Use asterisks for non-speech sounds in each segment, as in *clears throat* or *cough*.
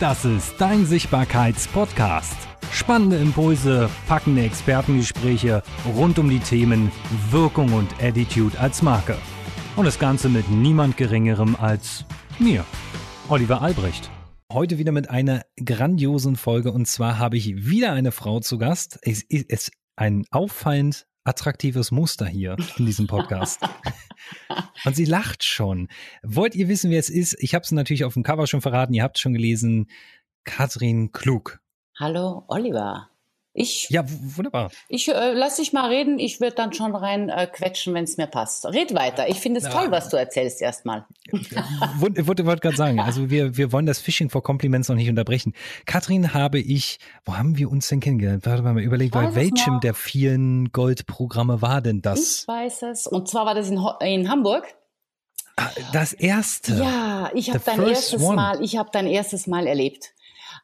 Das ist dein Sichtbarkeits-Podcast. Spannende Impulse, packende Expertengespräche rund um die Themen Wirkung und Attitude als Marke. Und das Ganze mit niemand Geringerem als mir, Oliver Albrecht. Heute wieder mit einer grandiosen Folge und zwar habe ich wieder eine Frau zu Gast. Es ist ein auffallend attraktives Muster hier in diesem Podcast. *laughs* Und sie lacht schon. Wollt ihr wissen, wer es ist? Ich habe es natürlich auf dem Cover schon verraten. Ihr habt es schon gelesen. Katrin Klug. Hallo, Oliver. Ich, ja, wunderbar. Ich äh, lass dich mal reden. Ich würde dann schon rein äh, quetschen, wenn es mir passt. Red weiter. Ich finde es ja. toll, was du erzählst erstmal. wollte wollt, wollt gerade sagen, also wir, wir wollen das Phishing for Compliments noch nicht unterbrechen. Katrin habe ich, wo haben wir uns denn kennengelernt? Warte mal, überlegt, bei welchem der vielen Goldprogramme war denn das? Ich weiß es. Und zwar war das in, in Hamburg. Ah, das erste. Ja, ich habe dein erstes one. Mal, ich habe dein erstes Mal erlebt.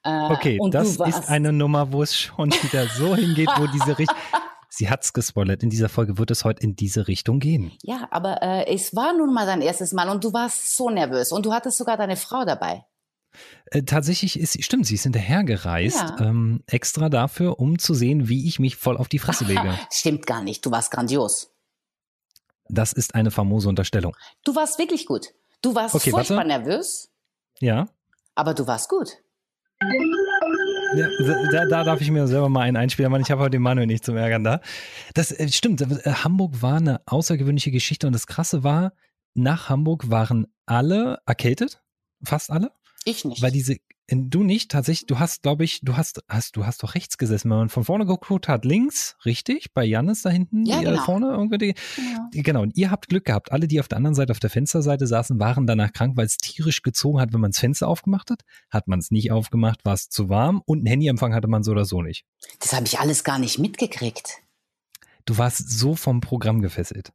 Äh, okay, das ist eine Nummer, wo es schon wieder so hingeht, wo diese Richtung. *laughs* Sie hat's gespoilert. In dieser Folge wird es heute in diese Richtung gehen. Ja, aber äh, es war nun mal dein erstes Mal und du warst so nervös und du hattest sogar deine Frau dabei. Äh, tatsächlich ist, stimmt, sie ist hinterhergereist, ja. ähm, extra dafür, um zu sehen, wie ich mich voll auf die Fresse *laughs* lege. stimmt gar nicht, du warst grandios. Das ist eine famose Unterstellung. Du warst wirklich gut. Du warst okay, furchtbar warte. nervös. Ja. Aber du warst gut. Ja, da, da, darf ich mir selber mal einen einspielen, weil ich habe heute den Manuel nicht zum Ärgern da. Das äh, stimmt, äh, Hamburg war eine außergewöhnliche Geschichte und das Krasse war, nach Hamburg waren alle erkältet, fast alle. Ich nicht. Weil diese Du nicht, tatsächlich, du hast, glaube ich, du hast, hast, du hast doch rechts gesessen, wenn man von vorne geguckt hat, links, richtig, bei Jannis da hinten, ja, genau. vorne irgendwie. Die, ja. Genau, und ihr habt Glück gehabt. Alle, die auf der anderen Seite, auf der Fensterseite saßen, waren danach krank, weil es tierisch gezogen hat, wenn man das Fenster aufgemacht hat. Hat man es nicht aufgemacht, war es zu warm und einen Handyempfang hatte man so oder so nicht. Das habe ich alles gar nicht mitgekriegt. Du warst so vom Programm gefesselt.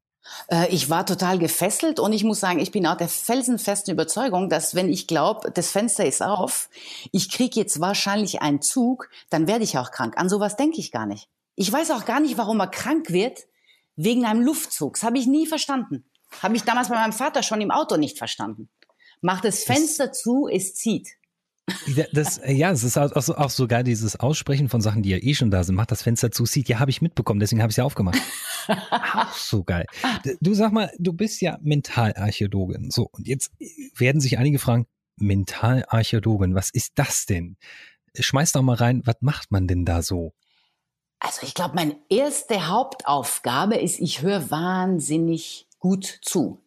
Äh, ich war total gefesselt und ich muss sagen, ich bin auch der felsenfesten Überzeugung, dass wenn ich glaube, das Fenster ist auf, ich kriege jetzt wahrscheinlich einen Zug, dann werde ich auch krank. An sowas denke ich gar nicht. Ich weiß auch gar nicht, warum er krank wird wegen einem Luftzug. Das habe ich nie verstanden. Habe ich damals bei meinem Vater schon im Auto nicht verstanden. Macht das Fenster das zu, es zieht. Das, äh, ja, es ist auch, so, auch sogar dieses Aussprechen von Sachen, die ja eh schon da sind. Macht das Fenster zu, sieht. Ja, habe ich mitbekommen, deswegen habe ich es ja aufgemacht. auch so geil. Du sag mal, du bist ja Mentalarchäologin. So, und jetzt werden sich einige fragen, Mentalarchäologin, was ist das denn? Schmeiß doch mal rein, was macht man denn da so? Also ich glaube, meine erste Hauptaufgabe ist, ich höre wahnsinnig gut zu.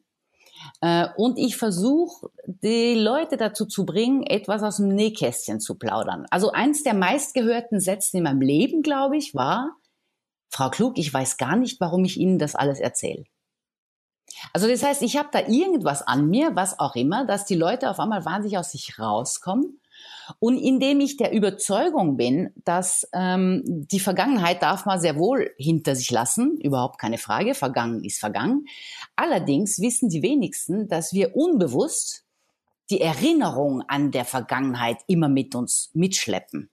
Äh, und ich versuche, die Leute dazu zu bringen, etwas aus dem Nähkästchen zu plaudern. Also eins der meistgehörten Sätze in meinem Leben, glaube ich, war, Frau Klug, ich weiß gar nicht, warum ich Ihnen das alles erzähle. Also das heißt, ich habe da irgendwas an mir, was auch immer, dass die Leute auf einmal wahnsinnig aus sich rauskommen und indem ich der Überzeugung bin, dass ähm, die Vergangenheit darf man sehr wohl hinter sich lassen, überhaupt keine Frage, vergangen ist vergangen. Allerdings wissen die wenigsten, dass wir unbewusst die Erinnerung an der Vergangenheit immer mit uns mitschleppen.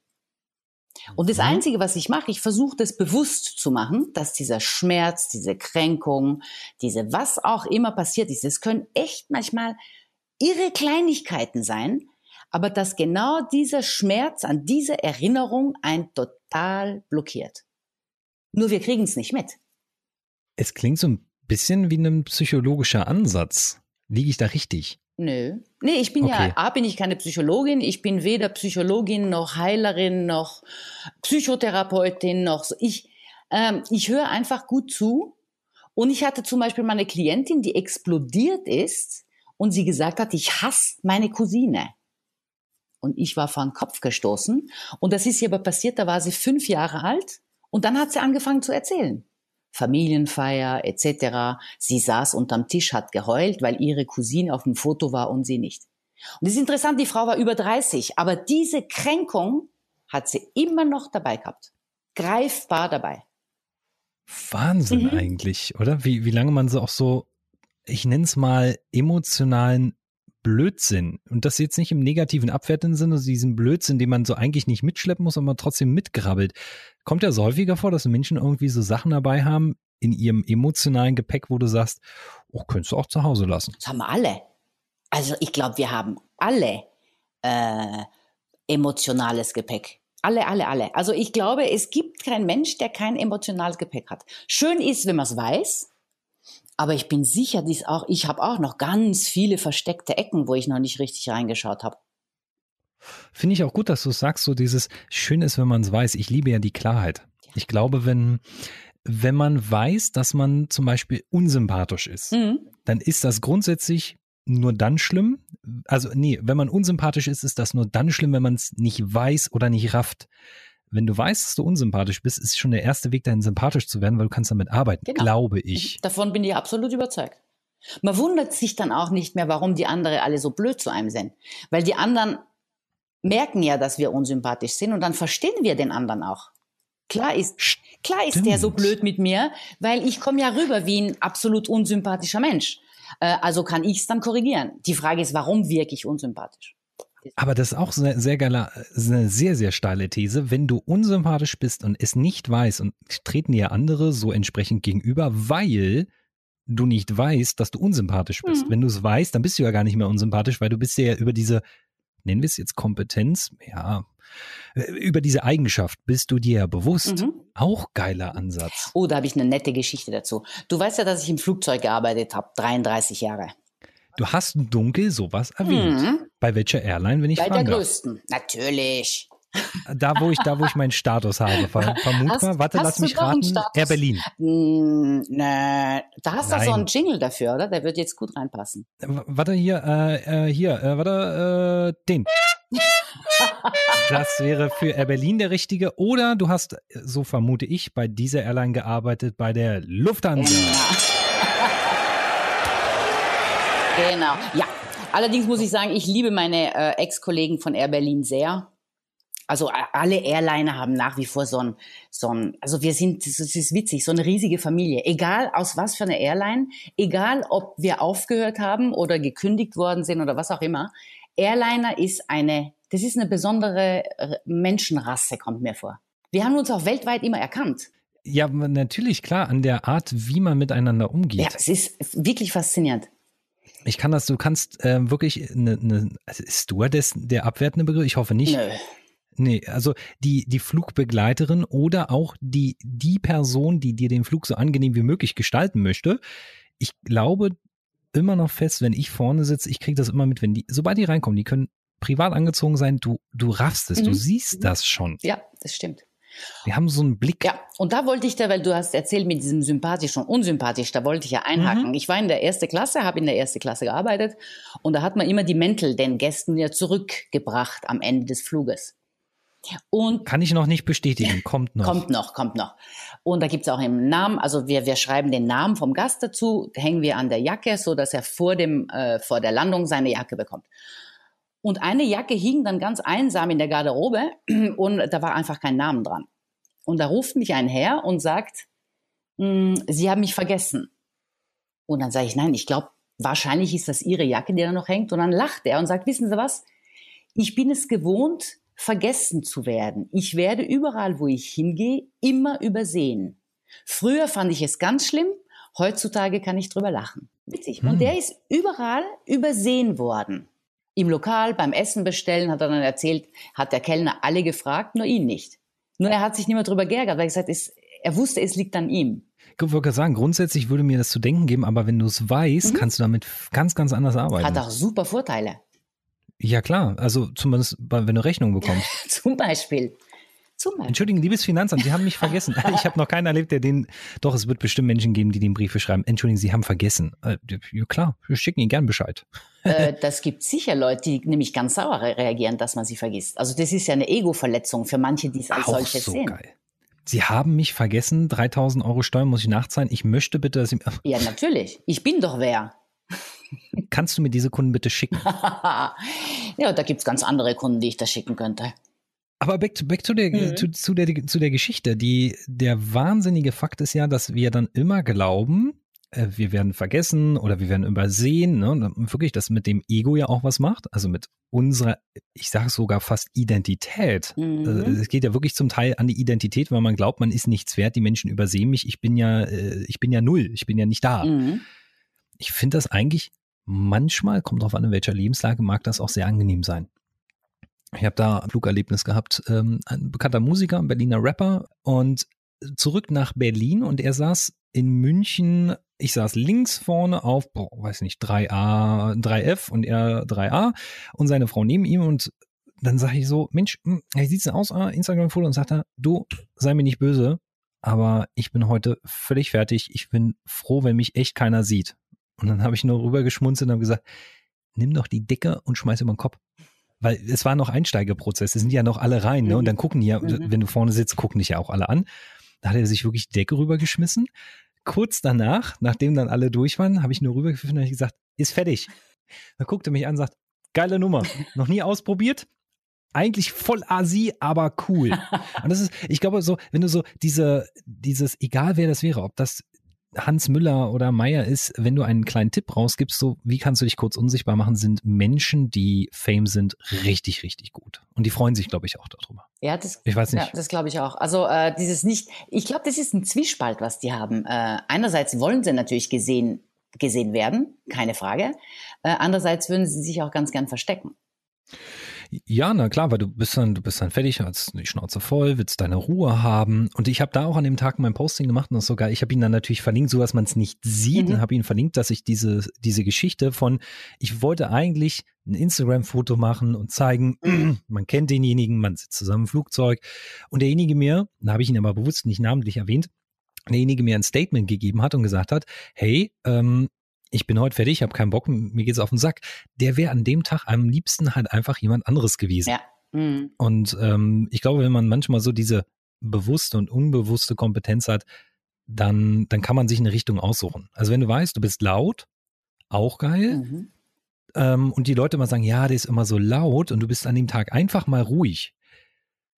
Und das mhm. Einzige, was ich mache, ich versuche das bewusst zu machen, dass dieser Schmerz, diese Kränkung, diese was auch immer passiert ist, es können echt manchmal irre Kleinigkeiten sein, aber dass genau dieser Schmerz an dieser Erinnerung ein total blockiert. Nur wir kriegen es nicht mit. Es klingt so ein bisschen wie ein psychologischer Ansatz. Liege ich da richtig? Nö. Nee, ich bin okay. ja, A, bin ich keine Psychologin. Ich bin weder Psychologin noch Heilerin noch Psychotherapeutin noch so. Ich, ähm, ich höre einfach gut zu. Und ich hatte zum Beispiel meine Klientin, die explodiert ist und sie gesagt hat, ich hasse meine Cousine und ich war vor den Kopf gestoßen. Und das ist ihr aber passiert, da war sie fünf Jahre alt und dann hat sie angefangen zu erzählen. Familienfeier etc. Sie saß unterm Tisch, hat geheult, weil ihre Cousine auf dem Foto war und sie nicht. Und es ist interessant, die Frau war über 30, aber diese Kränkung hat sie immer noch dabei gehabt. Greifbar dabei. Wahnsinn mhm. eigentlich, oder? Wie, wie lange man so auch so, ich nenne es mal, emotionalen Blödsinn. Und das jetzt nicht im negativen, abwertenden Sinne, also diesen Blödsinn, den man so eigentlich nicht mitschleppen muss, aber trotzdem mitgrabbelt. Kommt ja so häufiger vor, dass Menschen irgendwie so Sachen dabei haben in ihrem emotionalen Gepäck, wo du sagst, oh, könntest du auch zu Hause lassen. Das haben wir alle. Also ich glaube, wir haben alle äh, emotionales Gepäck. Alle, alle, alle. Also ich glaube, es gibt keinen Mensch, der kein emotionales Gepäck hat. Schön ist, wenn man es weiß, aber ich bin sicher, dies auch, ich habe auch noch ganz viele versteckte Ecken, wo ich noch nicht richtig reingeschaut habe. Finde ich auch gut, dass du sagst, so dieses Schön ist, wenn man es weiß. Ich liebe ja die Klarheit. Ich glaube, wenn, wenn man weiß, dass man zum Beispiel unsympathisch ist, mhm. dann ist das grundsätzlich nur dann schlimm. Also, nee, wenn man unsympathisch ist, ist das nur dann schlimm, wenn man es nicht weiß oder nicht rafft. Wenn du weißt, dass du unsympathisch bist, ist schon der erste Weg dahin, sympathisch zu werden, weil du kannst damit arbeiten, genau. glaube ich. Davon bin ich absolut überzeugt. Man wundert sich dann auch nicht mehr, warum die anderen alle so blöd zu einem sind. Weil die anderen merken ja, dass wir unsympathisch sind und dann verstehen wir den anderen auch. Klar ist, klar ist der so blöd mit mir, weil ich komme ja rüber wie ein absolut unsympathischer Mensch. Äh, also kann ich es dann korrigieren. Die Frage ist, warum wirke ich unsympathisch? Aber das ist auch eine sehr geile, eine sehr, sehr steile These. Wenn du unsympathisch bist und es nicht weißt und treten dir andere so entsprechend gegenüber, weil du nicht weißt, dass du unsympathisch bist. Mhm. Wenn du es weißt, dann bist du ja gar nicht mehr unsympathisch, weil du bist ja über diese, nennen wir es jetzt Kompetenz, ja, äh, über diese Eigenschaft bist du dir ja bewusst. Mhm. Auch geiler Ansatz. Oh, da habe ich eine nette Geschichte dazu. Du weißt ja, dass ich im Flugzeug gearbeitet habe, 33 Jahre. Du hast dunkel sowas erwähnt. Mhm. Bei welcher Airline, wenn ich Bei der größten, natürlich. Da, wo ich, da, wo ich meinen Status habe, vermutbar. Warte, lass mich raten. Air Berlin. Mm, ne, da hast du so einen Jingle dafür, oder? Der wird jetzt gut reinpassen. Warte hier, äh, äh hier, äh, warte, äh, den. das wäre für Air Berlin der richtige. Oder du hast, so vermute ich, bei dieser Airline gearbeitet, bei der Lufthansa. Genau. *laughs* genau. Ja. Allerdings muss ich sagen, ich liebe meine äh, Ex-Kollegen von Air Berlin sehr. Also alle Airliner haben nach wie vor so ein, so ein, also wir sind, das ist witzig, so eine riesige Familie. Egal aus was für einer Airline, egal ob wir aufgehört haben oder gekündigt worden sind oder was auch immer. Airliner ist eine, das ist eine besondere äh, Menschenrasse, kommt mir vor. Wir haben uns auch weltweit immer erkannt. Ja, natürlich, klar, an der Art, wie man miteinander umgeht. Ja, es ist wirklich faszinierend. Ich kann das, du kannst äh, wirklich eine, eine also ist Stewardess der abwertende Begriff? Ich hoffe nicht. Nö. Nee, also die, die Flugbegleiterin oder auch die, die Person, die dir den Flug so angenehm wie möglich gestalten möchte. Ich glaube immer noch fest, wenn ich vorne sitze, ich kriege das immer mit, wenn die, sobald die reinkommen, die können privat angezogen sein, du, du raffst es, mhm. du siehst das schon. Ja, das stimmt. Wir haben so einen Blick. Ja, und da wollte ich da, weil du hast erzählt mit diesem sympathisch und unsympathisch, da wollte ich ja einhaken. Mhm. Ich war in der ersten Klasse, habe in der ersten Klasse gearbeitet und da hat man immer die Mäntel den Gästen ja zurückgebracht am Ende des Fluges. Und Kann ich noch nicht bestätigen, *laughs* kommt noch. Kommt noch, kommt noch. Und da gibt's auch im Namen, also wir, wir schreiben den Namen vom Gast dazu, hängen wir an der Jacke, so dass er vor, dem, äh, vor der Landung seine Jacke bekommt. Und eine Jacke hing dann ganz einsam in der Garderobe *clears throat* und da war einfach kein Namen dran. Und da ruft mich ein Herr und sagt, hm, Sie haben mich vergessen. Und dann sage ich, nein, ich glaube, wahrscheinlich ist das Ihre Jacke, die da noch hängt. Und dann lacht er und sagt, wissen Sie was? Ich bin es gewohnt, vergessen zu werden. Ich werde überall, wo ich hingehe, immer übersehen. Früher fand ich es ganz schlimm, heutzutage kann ich drüber lachen. Witzig. Hm. Und der ist überall übersehen worden. Im Lokal, beim Essen bestellen, hat er dann erzählt, hat der Kellner alle gefragt, nur ihn nicht. Nur er hat sich nicht mehr drüber geärgert, weil er gesagt ist, er wusste, es liegt an ihm. Ich würde sagen, grundsätzlich würde mir das zu denken geben, aber wenn du es weißt, mhm. kannst du damit ganz, ganz anders arbeiten. Hat auch super Vorteile. Ja, klar. Also zumindest, wenn du Rechnung bekommst. *laughs* Zum Beispiel. Zum Beispiel. Entschuldigen, liebes Finanzamt, Sie haben mich vergessen. *laughs* Ich habe noch keinen erlebt, der den. Doch, es wird bestimmt Menschen geben, die den Briefe schreiben. Entschuldigen, Sie haben vergessen. Äh, ja, klar, wir schicken Ihnen gern Bescheid. Äh, *laughs* das gibt sicher Leute, die nämlich ganz sauer reagieren, dass man sie vergisst. Also das ist ja eine Ego-Verletzung für manche, die es als Auch solches so sehen. Geil. Sie haben mich vergessen, 3000 Euro Steuern muss ich nachzahlen. Ich möchte bitte, dass Sie. Ja, natürlich. Ich bin doch wer. Kannst du mir diese Kunden bitte schicken? *laughs* ja, da gibt es ganz andere Kunden, die ich da schicken könnte. Aber back, to, back to der, mhm. zu, zu, der, zu der Geschichte. Die, der wahnsinnige Fakt ist ja, dass wir dann immer glauben, äh, wir werden vergessen oder wir werden übersehen. Ne? Und wirklich, das mit dem Ego ja auch was macht. Also mit unserer, ich sage sogar fast Identität. Mhm. Äh, es geht ja wirklich zum Teil an die Identität, weil man glaubt, man ist nichts wert. Die Menschen übersehen mich. Ich bin ja, äh, ich bin ja null. Ich bin ja nicht da. Mhm. Ich finde das eigentlich manchmal, kommt drauf an, in welcher Lebenslage, mag das auch sehr angenehm sein. Ich habe da ein Flugerlebnis gehabt. Ähm, ein bekannter Musiker, ein Berliner Rapper und zurück nach Berlin und er saß in München, ich saß links vorne auf, boah, weiß nicht, 3A, 3F und er 3A und seine Frau neben ihm und dann sage ich so, Mensch, hm, wie sieht's denn aus, ah, Instagram-Foto und sagt er, du, sei mir nicht böse, aber ich bin heute völlig fertig. Ich bin froh, wenn mich echt keiner sieht. Und dann habe ich nur rüber geschmunzelt und habe gesagt, nimm doch die Decke und schmeiß über den Kopf. Weil es war noch Einsteigerprozess, es sind ja noch alle rein, ne? Und dann gucken die ja, mhm. wenn du vorne sitzt, gucken dich ja auch alle an. Da hat er sich wirklich Decke rübergeschmissen. Kurz danach, nachdem dann alle durch waren, habe ich nur rübergepfiffen und gesagt, ist fertig. Da guckte er mich an und sagt, geile Nummer. Noch nie ausprobiert? Eigentlich voll Asi, aber cool. *laughs* Und das ist, ich glaube so, wenn du so diese, dieses, egal wer das wäre, ob das Hans Müller oder Meier ist, wenn du einen kleinen Tipp rausgibst, so wie kannst du dich kurz unsichtbar machen, sind Menschen, die Fame sind, richtig, richtig gut. Und die freuen sich, glaube ich, auch darüber. Ja, das, ich weiß nicht. Ja, das glaube ich auch. Also äh, dieses nicht, ich glaube, das ist ein Zwiespalt, was die haben. Äh, einerseits wollen sie natürlich gesehen, gesehen werden, keine Frage. Äh, andererseits würden sie sich auch ganz gern verstecken. Ja, na klar, weil du bist dann, du bist dann fertig, hast die Schnauze voll, willst deine Ruhe haben. Und ich habe da auch an dem Tag mein Posting gemacht und das sogar, ich habe ihn dann natürlich verlinkt, so dass man es nicht sieht, mhm. und habe ihn verlinkt, dass ich diese, diese Geschichte von, ich wollte eigentlich ein Instagram-Foto machen und zeigen, *clears throat* man kennt denjenigen, man sitzt zusammen im Flugzeug. Und derjenige mir, da habe ich ihn aber bewusst nicht namentlich erwähnt, derjenige mir ein Statement gegeben hat und gesagt hat, hey, ähm, ich bin heute fertig, ich habe keinen Bock, mir geht's auf den Sack, der wäre an dem Tag am liebsten halt einfach jemand anderes gewesen. Ja. Mhm. Und ähm, ich glaube, wenn man manchmal so diese bewusste und unbewusste Kompetenz hat, dann, dann kann man sich eine Richtung aussuchen. Also wenn du weißt, du bist laut, auch geil. Mhm. Ähm, und die Leute mal sagen, ja, der ist immer so laut und du bist an dem Tag einfach mal ruhig.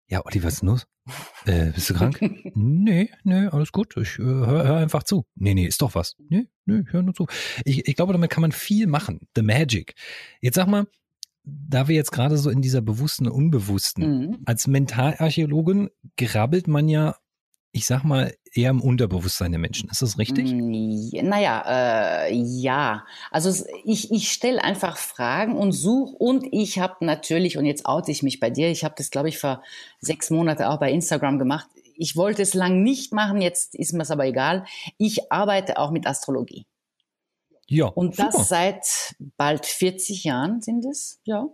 Ja, Olli, was ist denn los? *laughs* Äh, bist du krank? nee, nee, alles gut. Ich äh, hör, hör einfach zu. Nee, nee, ist doch was. Nee, nee, hör nur zu. Ich, ich glaube, damit kann man viel machen. The Magic. Jetzt sag mal, da wir jetzt gerade so in dieser bewussten, unbewussten, mhm. als Mentalarchäologin grabbelt man ja ich sag mal, eher im Unterbewusstsein der Menschen. Ist das richtig? Naja, äh, ja. Also ich, ich stelle einfach Fragen und suche und ich habe natürlich, und jetzt oute ich mich bei dir, ich habe das, glaube ich, vor sechs Monaten auch bei Instagram gemacht. Ich wollte es lang nicht machen, jetzt ist mir es aber egal. Ich arbeite auch mit Astrologie. Ja. Und das super. seit bald 40 Jahren sind es, ja.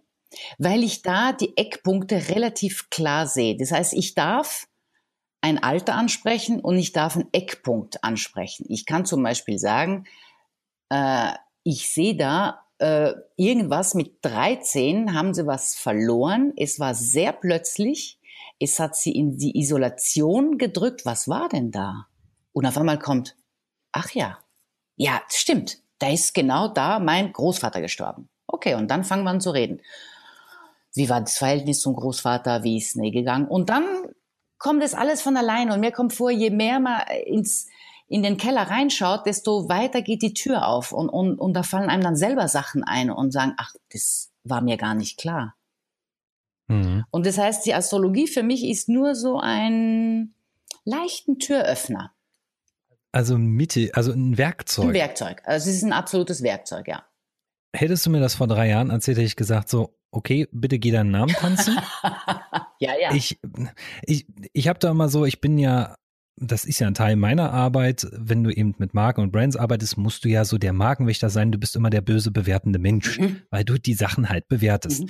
Weil ich da die Eckpunkte relativ klar sehe. Das heißt, ich darf ein Alter ansprechen und ich darf einen Eckpunkt ansprechen. Ich kann zum Beispiel sagen, äh, ich sehe da äh, irgendwas mit 13 haben sie was verloren. Es war sehr plötzlich. Es hat sie in die Isolation gedrückt. Was war denn da? Und auf einmal kommt, ach ja, ja, stimmt. Da ist genau da mein Großvater gestorben. Okay, und dann fangen wir an zu reden. Wie war das Verhältnis zum Großvater? Wie ist es gegangen? Und dann kommt es alles von alleine. Und mir kommt vor, je mehr man ins, in den Keller reinschaut, desto weiter geht die Tür auf. Und, und, und da fallen einem dann selber Sachen ein und sagen, ach, das war mir gar nicht klar. Mhm. Und das heißt, die Astrologie für mich ist nur so ein leichten Türöffner. Also Mitte, also ein Werkzeug. Ein Werkzeug. Also es ist ein absolutes Werkzeug, ja. Hättest du mir das vor drei Jahren erzählt, hätte ich gesagt, so, okay, bitte geh deinen Namen tanzen. *laughs* ja, ja. Ich, ich, ich habe da immer so, ich bin ja, das ist ja ein Teil meiner Arbeit. Wenn du eben mit Marken und Brands arbeitest, musst du ja so der Markenwächter sein. Du bist immer der böse bewertende Mensch, mhm. weil du die Sachen halt bewertest. Mhm.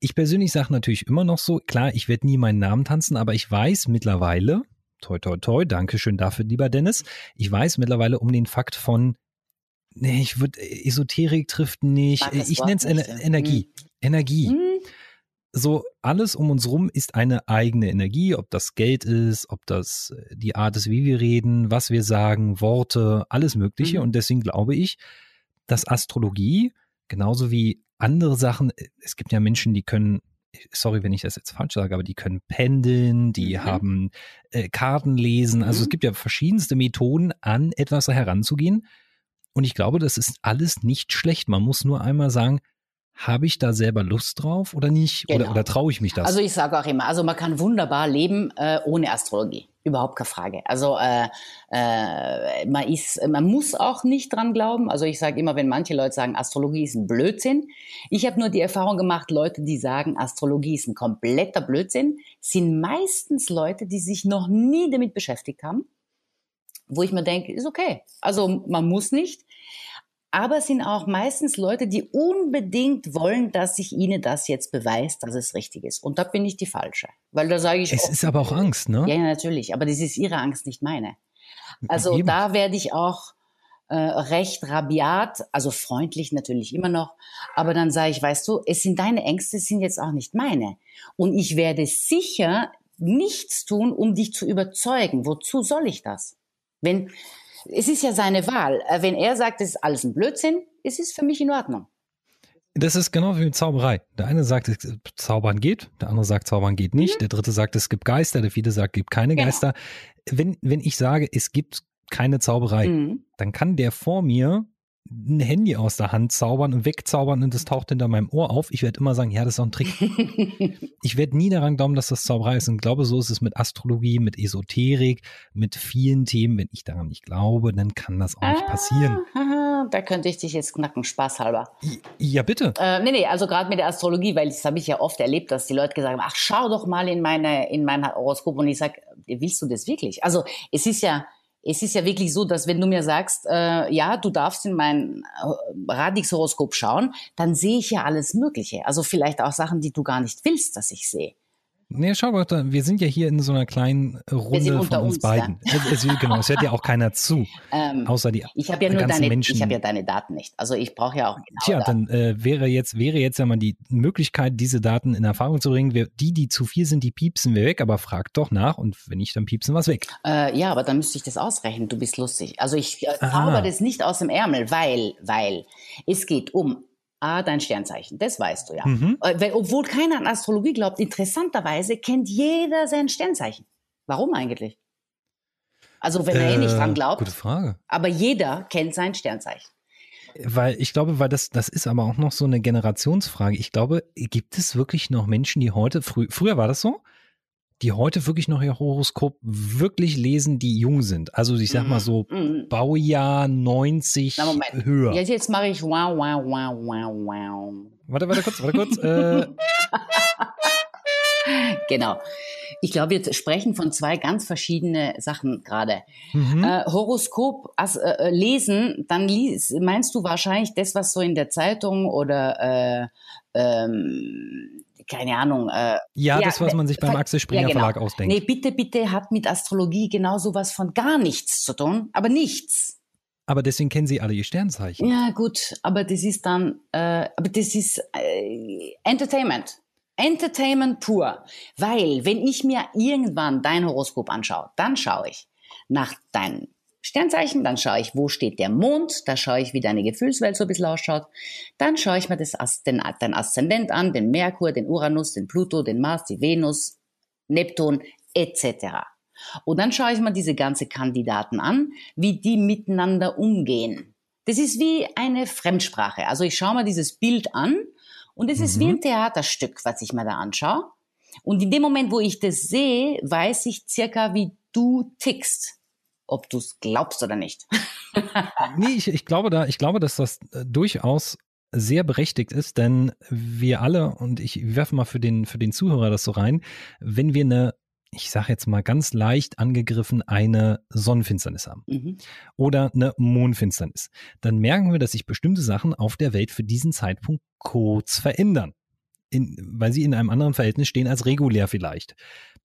Ich persönlich sage natürlich immer noch so, klar, ich werde nie meinen Namen tanzen, aber ich weiß mittlerweile, toi, toi, toi, danke schön dafür, lieber Dennis, ich weiß mittlerweile um den Fakt von, nee, ich würde, Esoterik trifft nicht, ich nenne es Ener Energie. Mhm. Energie. Mhm. So alles um uns rum ist eine eigene Energie, ob das Geld ist, ob das äh, die Art ist, wie wir reden, was wir sagen, Worte, alles Mögliche. Mhm. Und deswegen glaube ich, dass Astrologie genauso wie andere Sachen, äh, es gibt ja Menschen, die können sorry, wenn ich das jetzt falsch sage, aber die können pendeln, die mhm. haben äh, Karten lesen. Also mhm. es gibt ja verschiedenste Methoden, an etwas heranzugehen. Und ich glaube, das ist alles nicht schlecht. Man muss nur einmal sagen, habe ich da selber Lust drauf oder nicht? Genau. Oder, oder traue ich mich das? Also ich sage auch immer, also man kann wunderbar leben äh, ohne Astrologie. Überhaupt keine Frage. Also äh, äh, man, ist, man muss auch nicht dran glauben. Also ich sage immer, wenn manche Leute sagen, Astrologie ist ein Blödsinn. Ich habe nur die Erfahrung gemacht, Leute, die sagen, Astrologie ist ein kompletter Blödsinn, sind meistens Leute, die sich noch nie damit beschäftigt haben. Wo ich mir denke, ist okay. Also man muss nicht aber es sind auch meistens Leute, die unbedingt wollen, dass ich ihnen das jetzt beweist, dass es richtig ist. Und da bin ich die Falsche. Weil da sage ich. Es ist aber auch Angst, ne? Ja, ja, natürlich. Aber das ist ihre Angst, nicht meine. Also Eben. da werde ich auch äh, recht rabiat, also freundlich natürlich immer noch. Aber dann sage ich, weißt du, es sind deine Ängste, es sind jetzt auch nicht meine. Und ich werde sicher nichts tun, um dich zu überzeugen. Wozu soll ich das? Wenn, es ist ja seine Wahl. Äh, wenn er sagt, es ist alles ein Blödsinn, es ist für mich in Ordnung. Das ist genau wie mit Zauberei. Der eine sagt, Zaubern geht, der andere sagt, Zaubern geht nicht, mhm. der dritte sagt, es gibt Geister, der vierte sagt, es gibt keine genau. Geister. Wenn, wenn ich sage, es gibt keine Zauberei, mhm. dann kann der vor mir ein Handy aus der Hand zaubern und wegzaubern und das taucht hinter meinem Ohr auf. Ich werde immer sagen, ja, das ist auch ein Trick. *laughs* ich werde nie daran glauben, dass das Zauberei ist. Und ich glaube, so ist es mit Astrologie, mit Esoterik, mit vielen Themen. Wenn ich daran nicht glaube, dann kann das auch ah, nicht passieren. Aha, da könnte ich dich jetzt knacken, spaßhalber. Ja, bitte. Äh, nee, nee, also gerade mit der Astrologie, weil das habe ich ja oft erlebt, dass die Leute gesagt haben, ach, schau doch mal in meine, in mein Horoskop. Und ich sage, willst du das wirklich? Also es ist ja, es ist ja wirklich so, dass wenn du mir sagst, äh, ja, du darfst in mein äh, Radix-Horoskop schauen, dann sehe ich ja alles Mögliche. Also vielleicht auch Sachen, die du gar nicht willst, dass ich sehe. Nee, schau mal, wir sind ja hier in so einer kleinen Runde von uns, uns beiden. Ja. Es, es, genau, es hört ja auch keiner zu, *laughs* ähm, außer die Ich habe ja nur deine, Menschen. ich habe ja deine Daten nicht. Also ich brauche ja auch genau Tja, dann äh, wäre jetzt wäre jetzt ja mal die Möglichkeit, diese Daten in Erfahrung zu bringen. Wir, die, die zu viel sind, die piepsen wir weg, aber frag doch nach und wenn nicht, dann piepsen wir es weg. Äh, ja, aber dann müsste ich das ausrechnen. Du bist lustig. Also ich äh, zauber das nicht aus dem Ärmel, weil weil es geht um Ah, dein Sternzeichen, das weißt du ja. Mhm. Äh, weil, obwohl keiner an Astrologie glaubt, interessanterweise kennt jeder sein Sternzeichen. Warum eigentlich? Also wenn er äh, eh nicht dran äh, glaubt. Gute Frage. Aber jeder kennt sein Sternzeichen. Weil ich glaube, weil das, das ist aber auch noch so eine Generationsfrage. Ich glaube, gibt es wirklich noch Menschen, die heute, frü früher war das so, die heute wirklich noch ihr Horoskop wirklich lesen, die jung sind. Also ich sag mal so mm. Baujahr 90 Na, Moment. höher. Jetzt, jetzt mache ich wow, wow, wow, wow, wow. Warte, warte kurz, warte kurz. äh. *laughs* genau. Ich glaube, wir sprechen von zwei ganz verschiedene Sachen gerade. Mhm. Äh, Horoskop also, äh, lesen, dann lies, meinst du wahrscheinlich das, was so in der Zeitung oder äh, ähm, keine Ahnung. Äh, ja, das, was man sich beim Axel Springer ja, genau. Verlag ausdenkt. Nee, bitte, bitte hat mit Astrologie genau sowas von gar nichts zu tun, aber nichts. Aber deswegen kennen Sie alle Ihr Sternzeichen. Ja, gut, aber das ist dann, äh, aber das ist äh, Entertainment. Entertainment pur. Weil, wenn ich mir irgendwann dein Horoskop anschaue, dann schaue ich nach deinen Sternzeichen, dann schaue ich, wo steht der Mond, da schaue ich, wie deine Gefühlswelt so ein bisschen ausschaut. Dann schaue ich mir das, den, den Aszendent an, den Merkur, den Uranus, den Pluto, den Mars, die Venus, Neptun etc. Und dann schaue ich mir diese ganze Kandidaten an, wie die miteinander umgehen. Das ist wie eine Fremdsprache. Also ich schaue mir dieses Bild an und es mhm. ist wie ein mhm. Theaterstück, was ich mir da anschaue. Und in dem Moment, wo ich das sehe, weiß ich circa, wie du tickst ob du es glaubst oder nicht. *laughs* nee, ich, ich glaube da, ich glaube, dass das äh, durchaus sehr berechtigt ist, denn wir alle, und ich werfe mal für den, für den Zuhörer das so rein, wenn wir eine, ich sage jetzt mal ganz leicht angegriffen, eine Sonnenfinsternis haben mhm. oder eine Mondfinsternis, dann merken wir, dass sich bestimmte Sachen auf der Welt für diesen Zeitpunkt kurz verändern. In, weil sie in einem anderen Verhältnis stehen als regulär vielleicht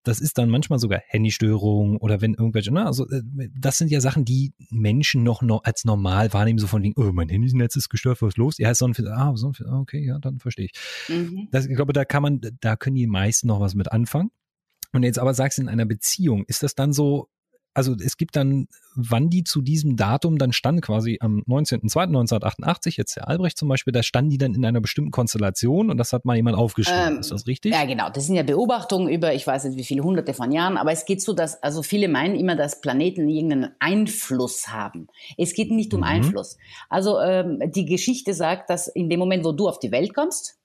das ist dann manchmal sogar Handystörung oder wenn irgendwelche, na, also äh, das sind ja Sachen, die Menschen noch, noch als normal wahrnehmen, so von wegen, oh, mein Handynetz ist gestört, was ist los? Ja, ist so ein, ah, so ein, okay, ja, dann verstehe ich. Mhm. Das, ich glaube, da kann man, da können die meisten noch was mit anfangen. Und jetzt aber sagst du in einer Beziehung, ist das dann so, also es gibt dann, wann die zu diesem Datum dann standen, quasi am 19.02.1988, jetzt der Albrecht zum Beispiel, da standen die dann in einer bestimmten Konstellation und das hat mal jemand aufgeschrieben. Ähm, ist das richtig? Ja, genau. Das sind ja Beobachtungen über, ich weiß nicht wie viele hunderte von Jahren, aber es geht so, dass, also viele meinen immer, dass Planeten irgendeinen Einfluss haben. Es geht nicht um mhm. Einfluss. Also ähm, die Geschichte sagt, dass in dem Moment, wo du auf die Welt kommst,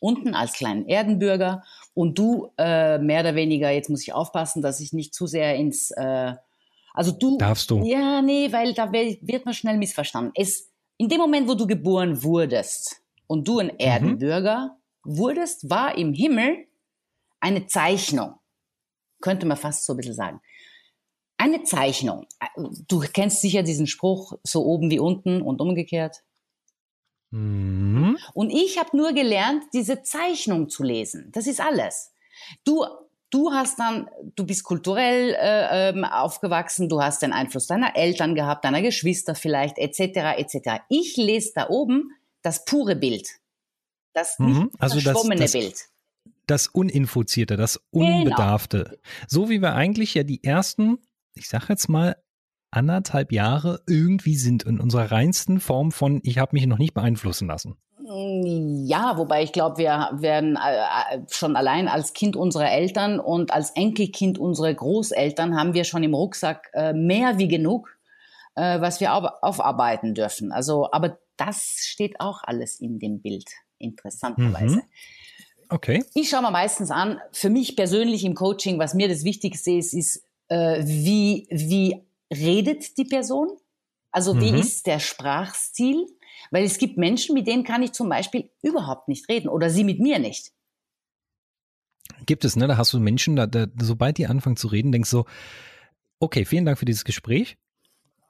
unten als kleinen Erdenbürger und du äh, mehr oder weniger, jetzt muss ich aufpassen, dass ich nicht zu sehr ins, äh, also du. Darfst du? Ja, nee, weil da wird man schnell missverstanden. Es, in dem Moment, wo du geboren wurdest und du ein mhm. Erdenbürger wurdest, war im Himmel eine Zeichnung. Könnte man fast so ein bisschen sagen. Eine Zeichnung. Du kennst sicher diesen Spruch, so oben wie unten und umgekehrt. Mhm. Und ich habe nur gelernt, diese Zeichnung zu lesen. Das ist alles. Du, du hast dann, du bist kulturell äh, ähm, aufgewachsen, du hast den Einfluss deiner Eltern gehabt, deiner Geschwister vielleicht, etc., etc. Ich lese da oben das pure Bild, das nicht mhm. also verschwommene das, das, Bild. Das Uninfizierte, das genau. Unbedarfte. Genau. So wie wir eigentlich ja die ersten, ich sag jetzt mal, anderthalb Jahre irgendwie sind in unserer reinsten Form von, ich habe mich noch nicht beeinflussen lassen. Ja, wobei ich glaube, wir werden äh, äh, schon allein als Kind unserer Eltern und als Enkelkind unserer Großeltern haben wir schon im Rucksack äh, mehr wie genug, was wir aufarbeiten dürfen. Also, aber das steht auch alles in dem Bild, interessanterweise. Mhm. Okay. Ich schaue mir meistens an, für mich persönlich im Coaching, was mir das Wichtigste ist, ist, wie, wie redet die Person? Also wie mhm. ist der Sprachstil? Weil es gibt Menschen, mit denen kann ich zum Beispiel überhaupt nicht reden oder sie mit mir nicht. Gibt es, ne? Da hast du Menschen, da, da, sobald die anfangen zu reden, denkst du so, okay, vielen Dank für dieses Gespräch.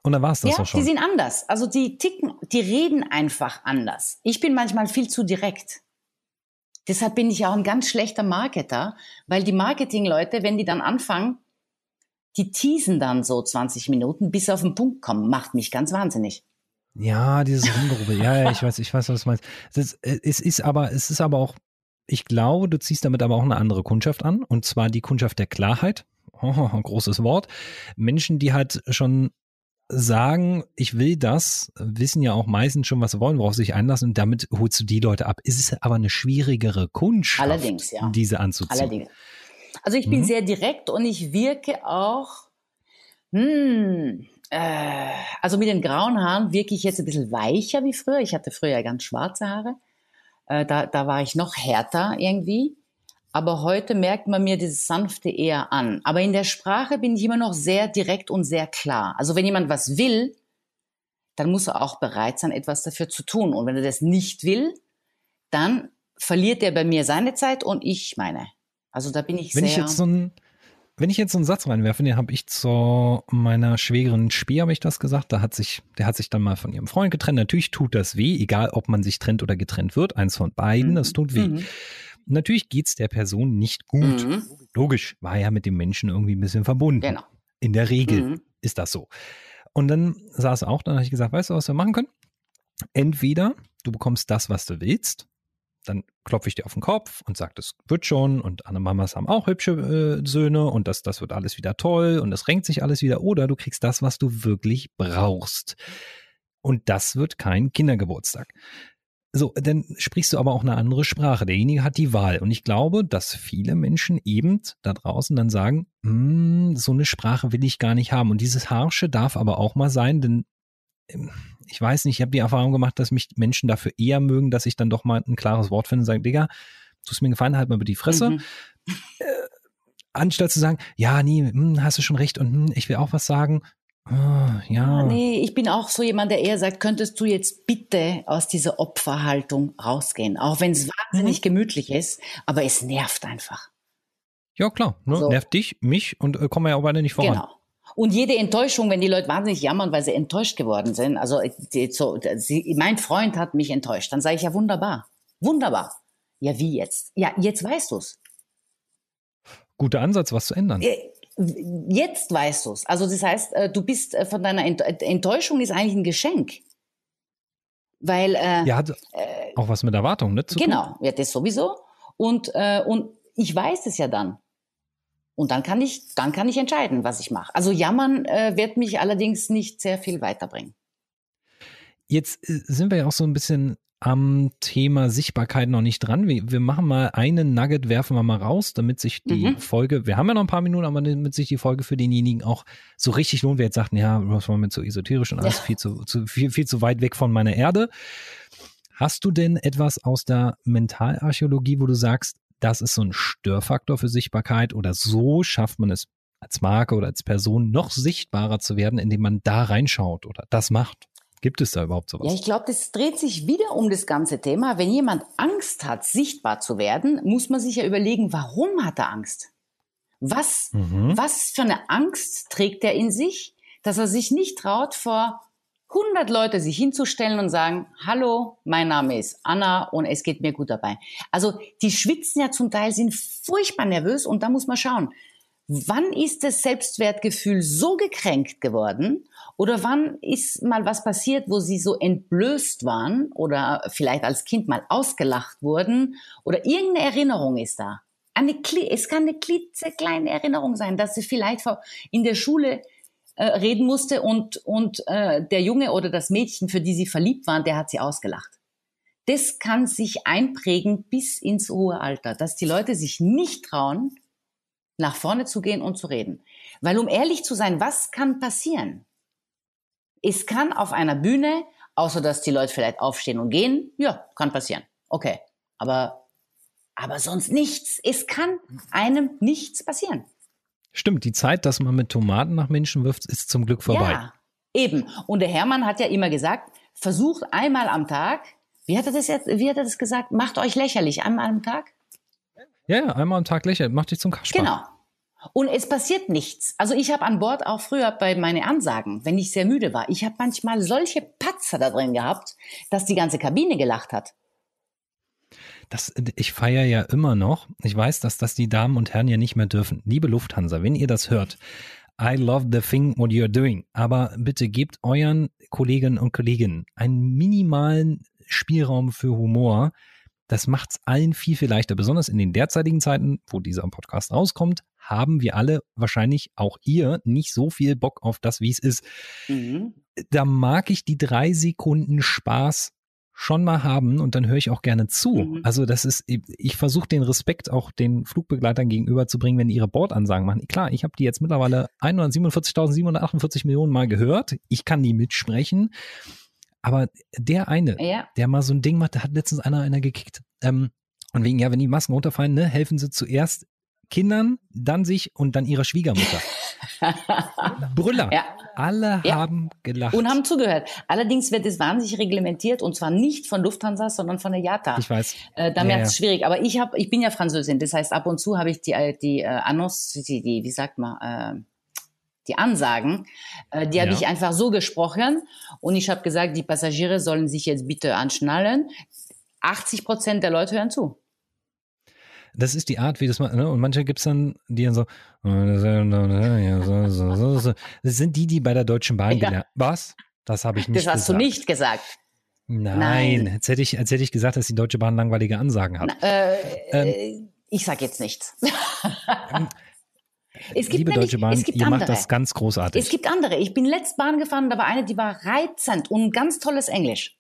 Und dann war es das ja, auch schon. Die sind anders. Also die ticken, die reden einfach anders. Ich bin manchmal viel zu direkt. Deshalb bin ich auch ein ganz schlechter Marketer, weil die Marketingleute, wenn die dann anfangen, die teasen dann so 20 Minuten, bis sie auf den Punkt kommen. Macht mich ganz wahnsinnig. Ja, dieses Rumgerubbel. ja, ja, ich weiß, ich weiß, was du meinst. Es ist, es ist aber, es ist aber auch, ich glaube, du ziehst damit aber auch eine andere Kundschaft an, und zwar die Kundschaft der Klarheit. Oh, großes Wort. Menschen, die halt schon sagen, ich will das, wissen ja auch meistens schon, was sie wollen, worauf sie sich einlassen und damit holst du die Leute ab. Es ist aber eine schwierigere Kundschaft, Allerdings, ja. diese anzuziehen. Allerdings. Also ich bin mhm. sehr direkt und ich wirke auch, hm, äh, also mit den grauen Haaren wirke ich jetzt ein bisschen weicher wie früher. Ich hatte früher ganz schwarze Haare. Äh, da, da war ich noch härter irgendwie. Aber heute merkt man mir dieses Sanfte eher an. Aber in der Sprache bin ich immer noch sehr direkt und sehr klar. Also wenn jemand was will, dann muss er auch bereit sein, etwas dafür zu tun. Und wenn er das nicht will, dann verliert er bei mir seine Zeit und ich meine. Also da bin ich wenn sehr. Ich jetzt so ein, wenn ich jetzt so einen Satz reinwerfe, den habe ich zu meiner schwägeren Spee, habe ich das gesagt, da hat sich, der hat sich dann mal von ihrem Freund getrennt. Natürlich tut das weh, egal ob man sich trennt oder getrennt wird. Eins von beiden, mhm. das tut weh. Mhm. Natürlich es der Person nicht gut. Mhm. Logisch, war ja mit dem Menschen irgendwie ein bisschen verbunden. Genau. In der Regel mhm. ist das so. Und dann saß auch, dann habe ich gesagt, weißt du, was wir machen können? Entweder du bekommst das, was du willst, dann klopfe ich dir auf den Kopf und sage, das wird schon und andere Mamas haben auch hübsche äh, Söhne und das, das wird alles wieder toll und es renkt sich alles wieder. Oder du kriegst das, was du wirklich brauchst. Und das wird kein Kindergeburtstag. So, dann sprichst du aber auch eine andere Sprache. Derjenige hat die Wahl. Und ich glaube, dass viele Menschen eben da draußen dann sagen, hm, so eine Sprache will ich gar nicht haben. Und dieses Harsche darf aber auch mal sein, denn ich weiß nicht, ich habe die Erfahrung gemacht, dass mich Menschen dafür eher mögen, dass ich dann doch mal ein klares Wort finde und sage, Digga, tust mir gefallen, halt mal über die Fresse. Mhm. Äh, anstatt zu sagen, ja, nee, hm, hast du schon recht und hm, ich will auch was sagen. Oh, ja. Nee, ich bin auch so jemand, der eher sagt, könntest du jetzt bitte aus dieser Opferhaltung rausgehen, auch wenn es wahnsinnig mhm. gemütlich ist, aber es nervt einfach. Ja, klar, ne? also, nervt dich, mich und äh, kommen wir ja auch beide nicht voran. Genau. Und jede Enttäuschung, wenn die Leute wahnsinnig jammern, weil sie enttäuscht geworden sind, also die, so, sie, mein Freund hat mich enttäuscht, dann sage ich ja wunderbar, wunderbar. Ja, wie jetzt? Ja, jetzt weißt du's. Guter Ansatz, was zu ändern. Äh, jetzt weißt du's. Also das heißt, äh, du bist äh, von deiner Enttäuschung ist eigentlich ein Geschenk. Weil äh, ja, hat auch was mit Erwartung, ne? genau, ja, das sowieso. Und äh, und ich weiß es ja dann. Und dann kann ich, dann kann ich entscheiden, was ich mache. Also jammern äh, wird mich allerdings nicht sehr viel weiterbringen. Jetzt äh, sind wir ja auch so ein bisschen am Thema Sichtbarkeit noch nicht dran. Wir, wir machen mal einen Nugget, werfen wir mal raus, damit sich die mhm. Folge, wir haben ja noch ein paar Minuten, aber damit sich die Folge für denjenigen auch so richtig lohnt, wer jetzt sagt, ja, was war mir zu esoterisch und alles ja. viel, zu, zu, viel, viel zu weit weg von meiner Erde. Hast du denn etwas aus der Mentalarchäologie, wo du sagst, das ist so ein Störfaktor für Sichtbarkeit oder so schafft man es als Marke oder als Person noch sichtbarer zu werden, indem man da reinschaut oder das macht? Gibt es da überhaupt sowas? Ja, ich glaube, das dreht sich wieder um das ganze Thema. Wenn jemand Angst hat, sichtbar zu werden, muss man sich ja überlegen, warum hat er Angst? Was, mhm. was für eine Angst trägt er in sich, dass er sich nicht traut, vor 100 Leute sich hinzustellen und sagen, hallo, mein Name ist Anna und es geht mir gut dabei. Also die schwitzen ja zum Teil, sind furchtbar nervös und da muss man schauen, wann ist das Selbstwertgefühl so gekränkt geworden oder wann ist mal was passiert, wo sie so entblößt waren oder vielleicht als Kind mal ausgelacht wurden oder irgendeine Erinnerung ist da. Eine, es kann eine klitzekleine Erinnerung sein, dass sie vielleicht in der Schule äh, reden musste und, und äh, der Junge oder das Mädchen, für die sie verliebt waren, der hat sie ausgelacht. Das kann sich einprägen bis ins hohe Alter, dass die Leute sich nicht trauen, nach vorne zu gehen und zu reden. Weil um ehrlich zu sein, was kann passieren? Es kann auf einer Bühne, außer dass die Leute vielleicht aufstehen und gehen, ja, kann passieren. Okay. Aber, aber sonst nichts. Es kann einem nichts passieren. Stimmt, die Zeit, dass man mit Tomaten nach Menschen wirft, ist zum Glück vorbei. Ja, eben. Und der Hermann hat ja immer gesagt, versucht einmal am Tag, wie hat er das jetzt, wie hat er das gesagt? Macht euch lächerlich einmal am Tag? Ja, ja einmal am Tag lächerlich, macht dich zum Kasper. Genau. Und es passiert nichts. Also ich habe an Bord auch früher bei meinen Ansagen, wenn ich sehr müde war, ich habe manchmal solche Patzer da drin gehabt, dass die ganze Kabine gelacht hat. Das, ich feiere ja immer noch. Ich weiß, dass das die Damen und Herren ja nicht mehr dürfen. Liebe Lufthansa, wenn ihr das hört, I love the thing what you're doing. Aber bitte gebt euren Kolleginnen und Kollegen einen minimalen Spielraum für Humor. Das macht's allen viel, viel leichter. Besonders in den derzeitigen Zeiten, wo dieser Podcast rauskommt, haben wir alle, wahrscheinlich auch ihr, nicht so viel Bock auf das, wie es ist. Mhm. Da mag ich die drei Sekunden Spaß schon mal haben und dann höre ich auch gerne zu. Mhm. Also das ist, ich versuche den Respekt auch den Flugbegleitern gegenüber zu bringen, wenn die ihre Bordansagen machen. Klar, ich habe die jetzt mittlerweile 147.748 Millionen Mal gehört. Ich kann die mitsprechen. Aber der eine, ja. der mal so ein Ding macht, da hat letztens einer einer gekickt. Ähm, und wegen, ja, wenn die Masken runterfallen, ne, helfen sie zuerst Kindern, dann sich und dann ihrer Schwiegermutter. *laughs* Brüller. Ja. Alle ja. haben gelacht. Und haben zugehört. Allerdings wird es wahnsinnig reglementiert und zwar nicht von Lufthansa, sondern von der IATA. Ich weiß. Äh, da ja, es schwierig. Aber ich habe, ich bin ja Französin. Das heißt, ab und zu habe ich die, äh, die äh, Annons, die, die, wie sagt man, äh, die Ansagen, äh, die habe ich einfach so gesprochen und ich habe gesagt, die Passagiere sollen sich jetzt bitte anschnallen. 80 Prozent der Leute hören zu das ist die Art, wie das man, ne? und manche gibt es dann, die dann so, das sind die, die bei der Deutschen Bahn ja. gelernt. Was? Das habe ich nicht gesagt. Das hast gesagt. du nicht gesagt. Nein, Nein. Jetzt, hätte ich, jetzt hätte ich gesagt, dass die Deutsche Bahn langweilige Ansagen hat. Na, äh, ähm, ich sage jetzt nichts. *laughs* Es gibt Liebe nämlich, Deutsche Bahn, es gibt ihr andere. macht das ganz großartig. Es gibt andere. Ich bin letzt Bahn gefahren, da war eine, die war reizend und ganz tolles Englisch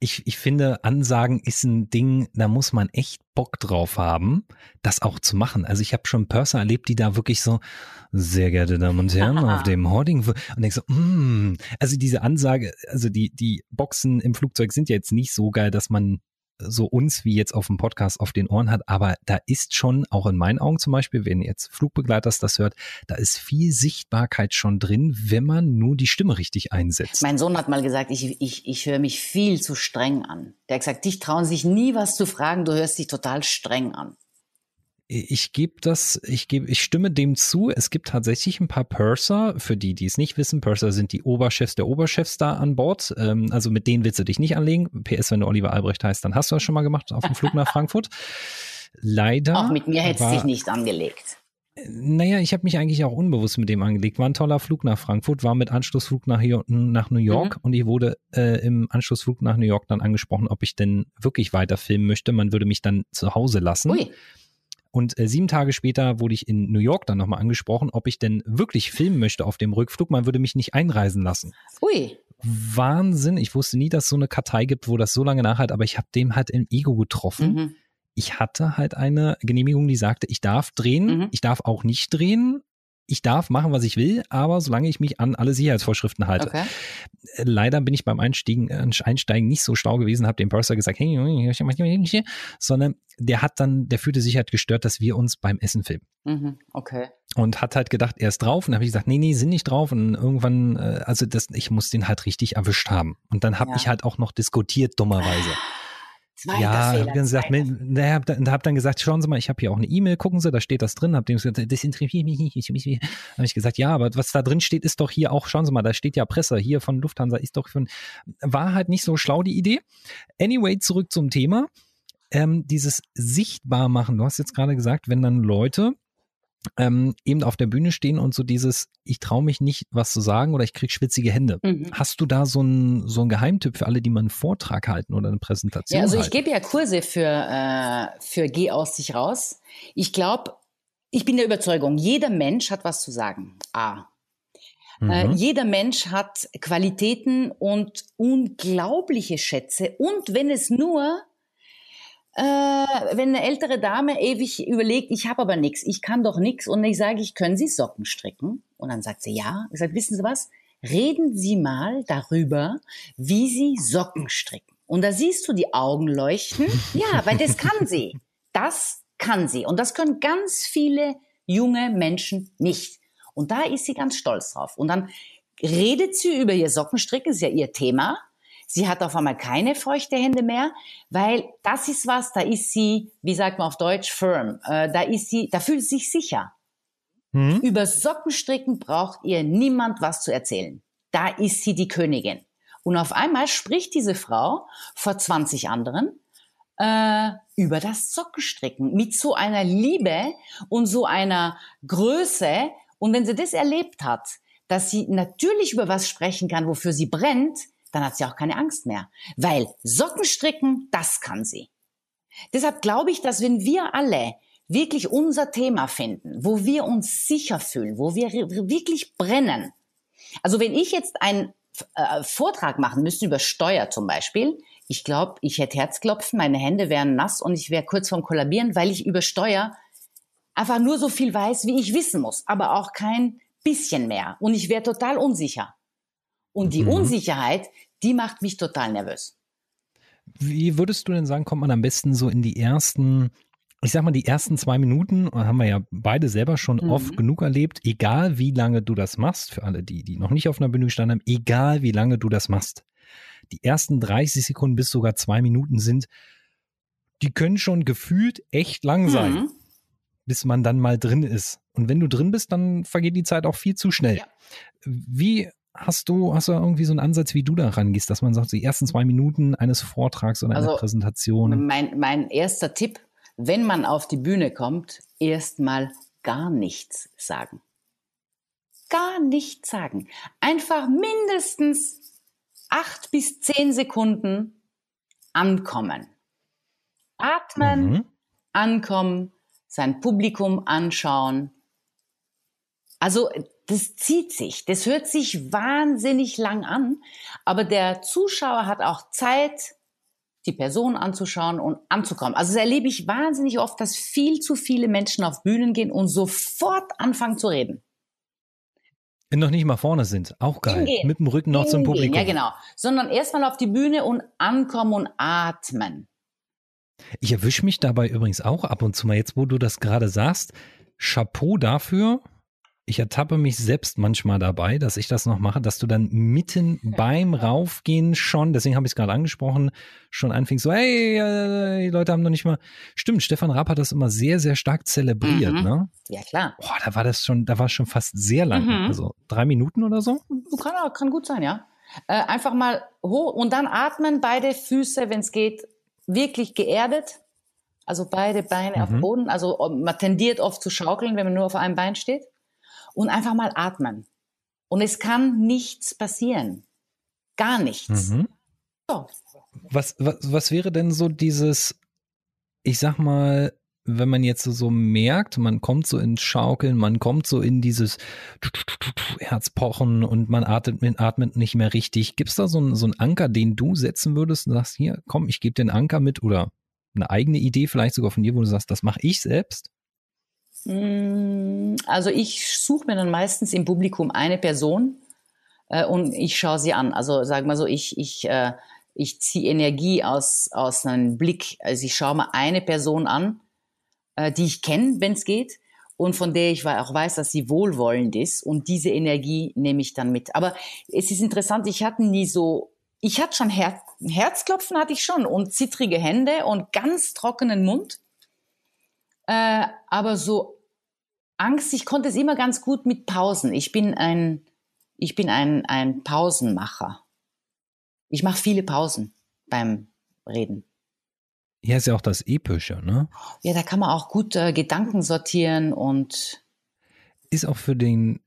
ich, ich finde, Ansagen ist ein Ding, da muss man echt Bock drauf haben, das auch zu machen. Also ich habe schon Purser erlebt, die da wirklich so, sehr geehrte Damen und Herren, auf *laughs* dem Hoarding und denkst so, mm, also diese Ansage, also die, die Boxen im Flugzeug sind ja jetzt nicht so geil, dass man so uns wie jetzt auf dem Podcast auf den Ohren hat, aber da ist schon, auch in meinen Augen zum Beispiel, wenn jetzt Flugbegleiters das hört, da ist viel Sichtbarkeit schon drin, wenn man nur die Stimme richtig einsetzt. Mein Sohn hat mal gesagt, ich, ich, ich höre mich viel zu streng an. Der hat gesagt, dich trauen sich nie was zu fragen, du hörst dich total streng an ich gebe das, ich gebe, ich stimme dem zu. Es gibt tatsächlich ein paar Purser, für die, die es nicht wissen. Purser sind die Oberchefs der Oberchefs da an Bord. Ähm, also mit denen willst du dich nicht anlegen. PS, wenn du Oliver Albrecht heißt, dann hast du das schon mal gemacht auf dem Flug nach *laughs* Frankfurt. Leider. Auch mit mir hättest du dich nicht angelegt. Naja, ich habe mich eigentlich auch unbewusst mit dem angelegt. War ein toller Flug nach Frankfurt, war mit Anschlussflug nach, nach New York mhm. und ich wurde äh, im Anschlussflug nach New York dann angesprochen, ob ich denn wirklich weiter filmen möchte. Man würde mich dann zu Hause lassen. Ui. Und äh, sieben Tage später wurde ich in New York dann nochmal angesprochen, ob ich denn wirklich filmen möchte auf dem Rückflug. Man würde mich nicht einreisen lassen. Ui. Wahnsinn. Ich wusste nie, dass es so eine Kartei gibt, wo das so lange nachhalt, aber ich habe dem halt im Ego getroffen. Mhm. Ich hatte halt eine Genehmigung, die sagte, ich darf drehen, mhm. ich darf auch nicht drehen. Ich darf machen, was ich will, aber solange ich mich an alle Sicherheitsvorschriften halte. Okay. Leider bin ich beim Einstiegen, äh, Einsteigen nicht so schlau gewesen, habe dem Purser gesagt, hey, sondern der hat dann, der fühlte sich halt gestört, dass wir uns beim Essen filmen. Mhm, okay. Und hat halt gedacht, er ist drauf. Und habe ich gesagt, nee, nee, sind nicht drauf. Und irgendwann, äh, also das, ich muss den halt richtig erwischt haben. Und dann habe ja. ich halt auch noch diskutiert, dummerweise. Zweiter ja, Fehler, hab dann gesagt, ne, hab, hab dann gesagt, schauen Sie mal, ich habe hier auch eine E-Mail, gucken Sie, da steht das drin. Hab dem gesagt, das interessiert mich nicht. Habe ich gesagt, ja, aber was da drin steht, ist doch hier auch, schauen Sie mal, da steht ja Presse hier von Lufthansa, ist doch von, war halt nicht so schlau die Idee. Anyway, zurück zum Thema. Ähm, dieses sichtbar machen. Du hast jetzt gerade gesagt, wenn dann Leute ähm, eben auf der Bühne stehen und so dieses, ich traue mich nicht, was zu sagen oder ich krieg schwitzige Hände. Mhm. Hast du da so einen so einen Geheimtipp für alle, die mal einen Vortrag halten oder eine Präsentation? Ja, also halten? ich gebe ja Kurse für, äh, für Geh aus sich raus. Ich glaube, ich bin der Überzeugung, jeder Mensch hat was zu sagen. A. Äh, mhm. Äh, jeder Mensch hat Qualitäten und unglaubliche Schätze. Und wenn es nur äh, wenn eine ältere Dame ewig überlegt, ich habe aber nichts, ich kann doch nichts und ich sage, ich können Sie Socken stricken? Und dann sagt sie ja. Ich sage, wissen Sie was? Reden Sie mal darüber, wie Sie Socken stricken. Und da siehst du die Augen leuchten. *laughs* Ja, weil das kann sie. Das kann sie. Und das können ganz viele junge Menschen nicht. Und da ist sie ganz stolz drauf. Und dann redet sie über ihr Sockenstricken, ist ja ihr Thema. Sie hat auf einmal keine feuchte Hände mehr, weil das ist was, da ist sie, wie sagt man auf Deutsch, firm. Äh, da ist sie, da fühlt sie sich sicher. Mhm. Über Sockenstricken braucht ihr niemand was zu erzählen. Da ist sie die Königin. Und auf einmal spricht diese Frau vor 20 anderen äh, über das Sockenstricken mit so einer Liebe und so einer Größe. Und wenn sie das erlebt hat, dass sie natürlich über was sprechen kann, wofür sie brennt, dann hat sie auch keine Angst mehr. Weil Socken stricken, das kann sie. Deshalb glaube ich, dass wenn wir alle wirklich unser Thema finden, wo wir uns sicher fühlen, wo wir wirklich brennen. Also wenn ich jetzt einen äh, Vortrag machen müsste über Steuer zum Beispiel, ich glaube, ich hätte Herzklopfen, meine Hände wären nass und ich wäre kurz vorm Kollabieren, weil ich über Steuer einfach nur so viel weiß, wie ich wissen muss, aber auch kein bisschen mehr. Und ich wäre total unsicher. Und die mhm. Unsicherheit, die macht mich total nervös. Wie würdest du denn sagen, kommt man am besten so in die ersten, ich sag mal, die ersten zwei Minuten, haben wir ja beide selber schon mhm. oft genug erlebt, egal wie lange du das machst, für alle, die, die noch nicht auf einer Bühne gestanden haben, egal wie lange du das machst. Die ersten 30 Sekunden bis sogar zwei Minuten sind, die können schon gefühlt echt lang sein, mhm. bis man dann mal drin ist. Und wenn du drin bist, dann vergeht die Zeit auch viel zu schnell. Ja. Wie Hast du, hast du irgendwie so einen Ansatz, wie du da rangehst, dass man sagt, die ersten zwei Minuten eines Vortrags oder einer also, Präsentation? Mein, mein erster Tipp, wenn man auf die Bühne kommt, erstmal gar nichts sagen. Gar nichts sagen. Einfach mindestens acht bis zehn Sekunden ankommen. Atmen, mhm. ankommen, sein Publikum anschauen. Also das zieht sich. Das hört sich wahnsinnig lang an, aber der Zuschauer hat auch Zeit, die Person anzuschauen und anzukommen. Also das erlebe ich wahnsinnig oft, dass viel zu viele Menschen auf Bühnen gehen und sofort anfangen zu reden. Wenn noch nicht mal vorne sind, auch geil. Hingehen. Mit dem Rücken noch Hingehen. zum Publikum. Ja, genau. Sondern erstmal auf die Bühne und ankommen und atmen. Ich erwische mich dabei übrigens auch ab und zu mal, jetzt wo du das gerade sagst, Chapeau dafür, ich ertappe mich selbst manchmal dabei, dass ich das noch mache, dass du dann mitten beim Raufgehen schon, deswegen habe ich es gerade angesprochen, schon anfingst so, hey, äh, die Leute haben noch nicht mal. Stimmt, Stefan Rapp hat das immer sehr, sehr stark zelebriert, mhm. ne? Ja, klar. Boah, da war das schon, da war es schon fast sehr lang. Mhm. Also drei Minuten oder so? Kann, kann gut sein, ja. Äh, einfach mal hoch und dann atmen, beide Füße, wenn es geht, wirklich geerdet. Also beide Beine mhm. auf dem Boden. Also man tendiert oft zu schaukeln, wenn man nur auf einem Bein steht und einfach mal atmen. Und es kann nichts passieren. Gar nichts. Mhm. So. Was, was, was wäre denn so dieses, ich sag mal, wenn man jetzt so merkt, man kommt so ins Schaukeln, man kommt so in dieses Herzpochen und man atmet, atmet nicht mehr richtig. Gibt es da so einen, so einen Anker, den du setzen würdest und sagst, hier, komm, ich gebe den Anker mit oder eine eigene Idee vielleicht sogar von dir, wo du sagst, das mache ich selbst? Mm, also ich suche mir dann meistens im Publikum eine Person äh, und ich schaue sie an. Also sag mal so, ich, ich, äh, ich ziehe Energie aus, aus einem Blick. Also ich schaue mal eine Person an, äh, die ich kenne, wenn es geht, und von der ich auch weiß, dass sie wohlwollend ist. Und diese Energie nehme ich dann mit. Aber es ist interessant, ich hatte nie so, ich hatte schon Her Herzklopfen hatte ich schon und zittrige Hände und ganz trockenen Mund. Äh, aber so Angst, ich konnte es immer ganz gut mit Pausen. Ich bin ein, ich bin ein, ein Pausenmacher. Ich mache viele Pausen beim Reden. Ja, ist ja auch das Epische, ne? Ja, da kann man auch gut äh, Gedanken sortieren und. Ist auch für den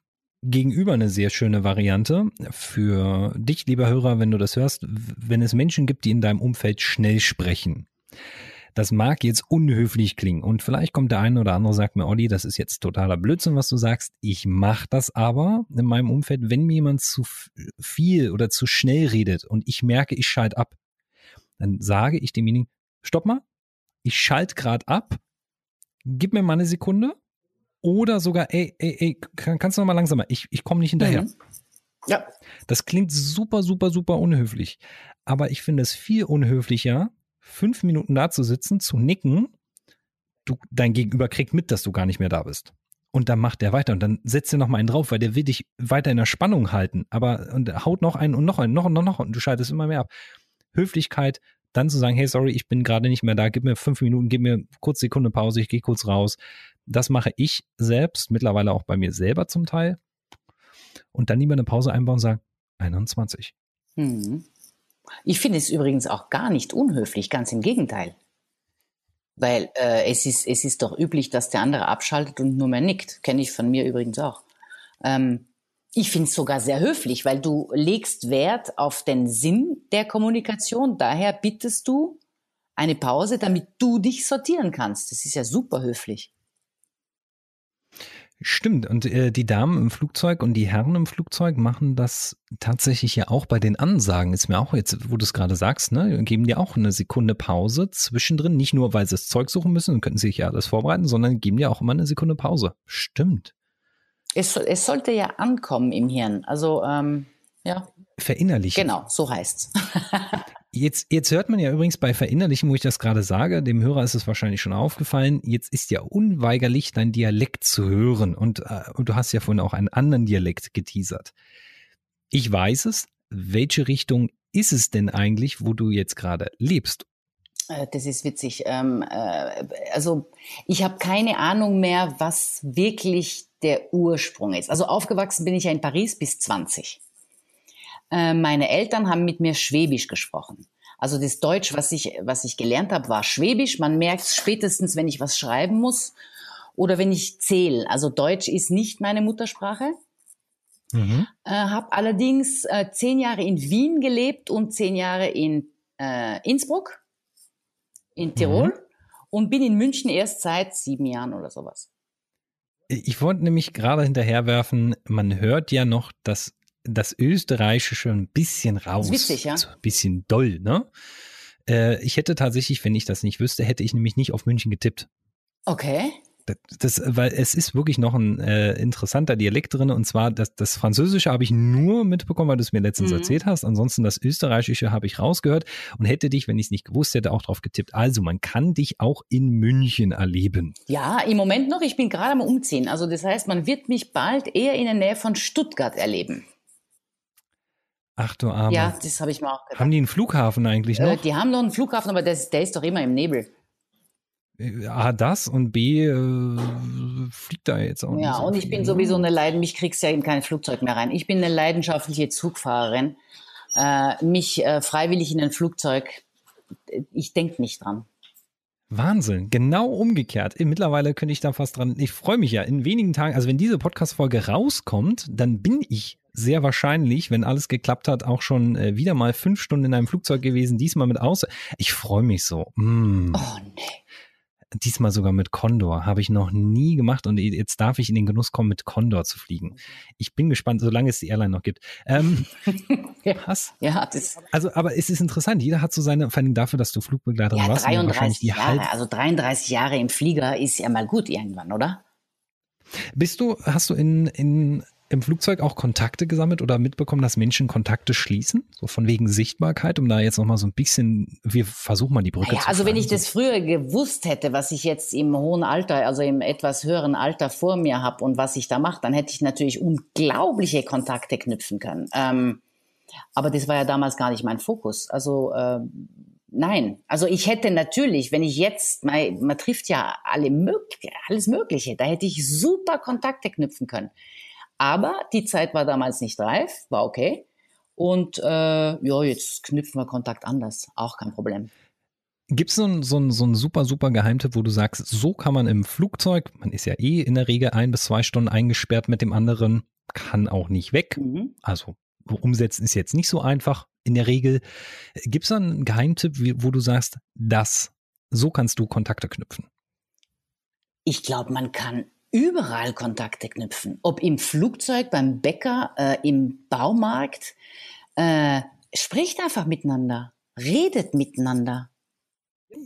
Gegenüber eine sehr schöne Variante. Für dich, lieber Hörer, wenn du das hörst, wenn es Menschen gibt, die in deinem Umfeld schnell sprechen. Das mag jetzt unhöflich klingen und vielleicht kommt der eine oder andere sagt mir, Olli, das ist jetzt totaler Blödsinn, was du sagst. Ich mache das aber in meinem Umfeld, wenn mir jemand zu viel oder zu schnell redet und ich merke, ich schalte ab, dann sage ich demjenigen, stopp mal, ich schalte gerade ab, gib mir mal eine Sekunde oder sogar, ey, ey, ey, kannst du noch mal langsamer, ich, ich komme nicht hinterher. Mhm. Ja. Das klingt super, super, super unhöflich. Aber ich finde es viel unhöflicher, fünf Minuten da zu sitzen, zu nicken, du, dein Gegenüber kriegt mit, dass du gar nicht mehr da bist. Und dann macht der weiter und dann setzt er noch mal einen drauf, weil der will dich weiter in der Spannung halten. Aber und haut noch einen und noch einen, noch und noch, noch und du schaltest immer mehr ab. Höflichkeit, dann zu sagen, hey, sorry, ich bin gerade nicht mehr da, gib mir fünf Minuten, gib mir kurz Sekunde Pause, ich gehe kurz raus. Das mache ich selbst, mittlerweile auch bei mir selber zum Teil. Und dann lieber eine Pause einbauen und sagen, 21. Mhm. Ich finde es übrigens auch gar nicht unhöflich, ganz im Gegenteil. Weil äh, es, ist, es ist doch üblich, dass der andere abschaltet und nur mehr nickt. Kenne ich von mir übrigens auch. Ähm, ich finde es sogar sehr höflich, weil du legst Wert auf den Sinn der Kommunikation. Daher bittest du eine Pause, damit du dich sortieren kannst. Das ist ja super höflich. Stimmt. Und äh, die Damen im Flugzeug und die Herren im Flugzeug machen das tatsächlich ja auch bei den Ansagen. Ist mir auch jetzt, wo du es gerade sagst, ne, geben dir auch eine Sekunde Pause zwischendrin. Nicht nur, weil sie das Zeug suchen müssen und könnten sich ja alles vorbereiten, sondern geben dir auch immer eine Sekunde Pause. Stimmt. Es, es sollte ja ankommen im Hirn. Also, ähm, ja. Verinnerlichen. Genau, so heißt's. *laughs* Jetzt, jetzt hört man ja übrigens bei Verinnerlichen, wo ich das gerade sage, dem Hörer ist es wahrscheinlich schon aufgefallen, jetzt ist ja unweigerlich dein Dialekt zu hören und, äh, und du hast ja vorhin auch einen anderen Dialekt geteasert. Ich weiß es. Welche Richtung ist es denn eigentlich, wo du jetzt gerade lebst? Äh, das ist witzig. Ähm, äh, also ich habe keine Ahnung mehr, was wirklich der Ursprung ist. Also aufgewachsen bin ich ja in Paris bis 20. Äh, meine Eltern haben mit mir Schwäbisch gesprochen. Also das Deutsch, was ich, was ich gelernt habe, war Schwäbisch. Man merkt spätestens, wenn ich was schreiben muss oder wenn ich zähle. Also Deutsch ist nicht meine Muttersprache. Mhm. Äh, habe allerdings äh, zehn Jahre in Wien gelebt und zehn Jahre in äh, Innsbruck, in Tirol mhm. und bin in München erst seit sieben Jahren oder sowas. Ich wollte nämlich gerade hinterherwerfen, man hört ja noch das das Österreichische ein bisschen raus. Das ist witzig, ja. So ein bisschen doll, ne? Äh, ich hätte tatsächlich, wenn ich das nicht wüsste, hätte ich nämlich nicht auf München getippt. Okay. Das, das, weil es ist wirklich noch ein äh, interessanter Dialekt drin und zwar das, das Französische habe ich nur mitbekommen, weil du es mir letztens mhm. erzählt hast. Ansonsten das Österreichische habe ich rausgehört und hätte dich, wenn ich es nicht gewusst hätte, auch drauf getippt. Also man kann dich auch in München erleben. Ja, im Moment noch. Ich bin gerade am Umziehen. Also das heißt, man wird mich bald eher in der Nähe von Stuttgart erleben. Ach du Arme. Ja, das habe ich mir auch gedacht. Haben die einen Flughafen eigentlich äh, noch? Äh, die haben noch einen Flughafen, aber der, der ist doch immer im Nebel. Äh, A, das und B, äh, fliegt da jetzt auch nicht. Ja, so und ich viel, bin ne? sowieso eine Leiden, mich kriegst ja in kein Flugzeug mehr rein. Ich bin eine leidenschaftliche Zugfahrerin. Äh, mich äh, freiwillig in ein Flugzeug, ich denke nicht dran. Wahnsinn, genau umgekehrt. Mittlerweile könnte ich da fast dran. Ich freue mich ja in wenigen Tagen, also wenn diese Podcast-Folge rauskommt, dann bin ich sehr wahrscheinlich, wenn alles geklappt hat, auch schon äh, wieder mal fünf Stunden in einem Flugzeug gewesen, diesmal mit Außer. Ich freue mich so. Mm. Oh nee. Diesmal sogar mit Condor. Habe ich noch nie gemacht und jetzt darf ich in den Genuss kommen, mit Condor zu fliegen. Ich bin gespannt, solange es die Airline noch gibt. Ähm, *laughs* ja, was? Ja, das also, aber es ist interessant. Jeder hat so seine, vor allem dafür, dass du Flugbegleiterin ja, warst. 33 Jahre, also 33 Jahre im Flieger ist ja mal gut irgendwann, oder? Bist du, hast du in, in im Flugzeug auch Kontakte gesammelt oder mitbekommen, dass Menschen Kontakte schließen? So von wegen Sichtbarkeit, um da jetzt nochmal so ein bisschen, wir versuchen mal die Brücke ja, zu Also wenn ich so. das früher gewusst hätte, was ich jetzt im hohen Alter, also im etwas höheren Alter vor mir habe und was ich da mache, dann hätte ich natürlich unglaubliche Kontakte knüpfen können. Ähm, aber das war ja damals gar nicht mein Fokus. Also äh, nein, also ich hätte natürlich, wenn ich jetzt, man, man trifft ja alle mög alles Mögliche, da hätte ich super Kontakte knüpfen können. Aber die Zeit war damals nicht reif, war okay. Und äh, ja, jetzt knüpfen wir Kontakt anders, auch kein Problem. Gibt es so einen so so ein super, super Geheimtipp, wo du sagst, so kann man im Flugzeug, man ist ja eh in der Regel ein bis zwei Stunden eingesperrt mit dem anderen, kann auch nicht weg. Mhm. Also umsetzen ist jetzt nicht so einfach in der Regel. Gibt es da einen Geheimtipp, wo du sagst, das, so kannst du Kontakte knüpfen? Ich glaube, man kann überall Kontakte knüpfen. Ob im Flugzeug, beim Bäcker, äh, im Baumarkt. Äh, spricht einfach miteinander, redet miteinander.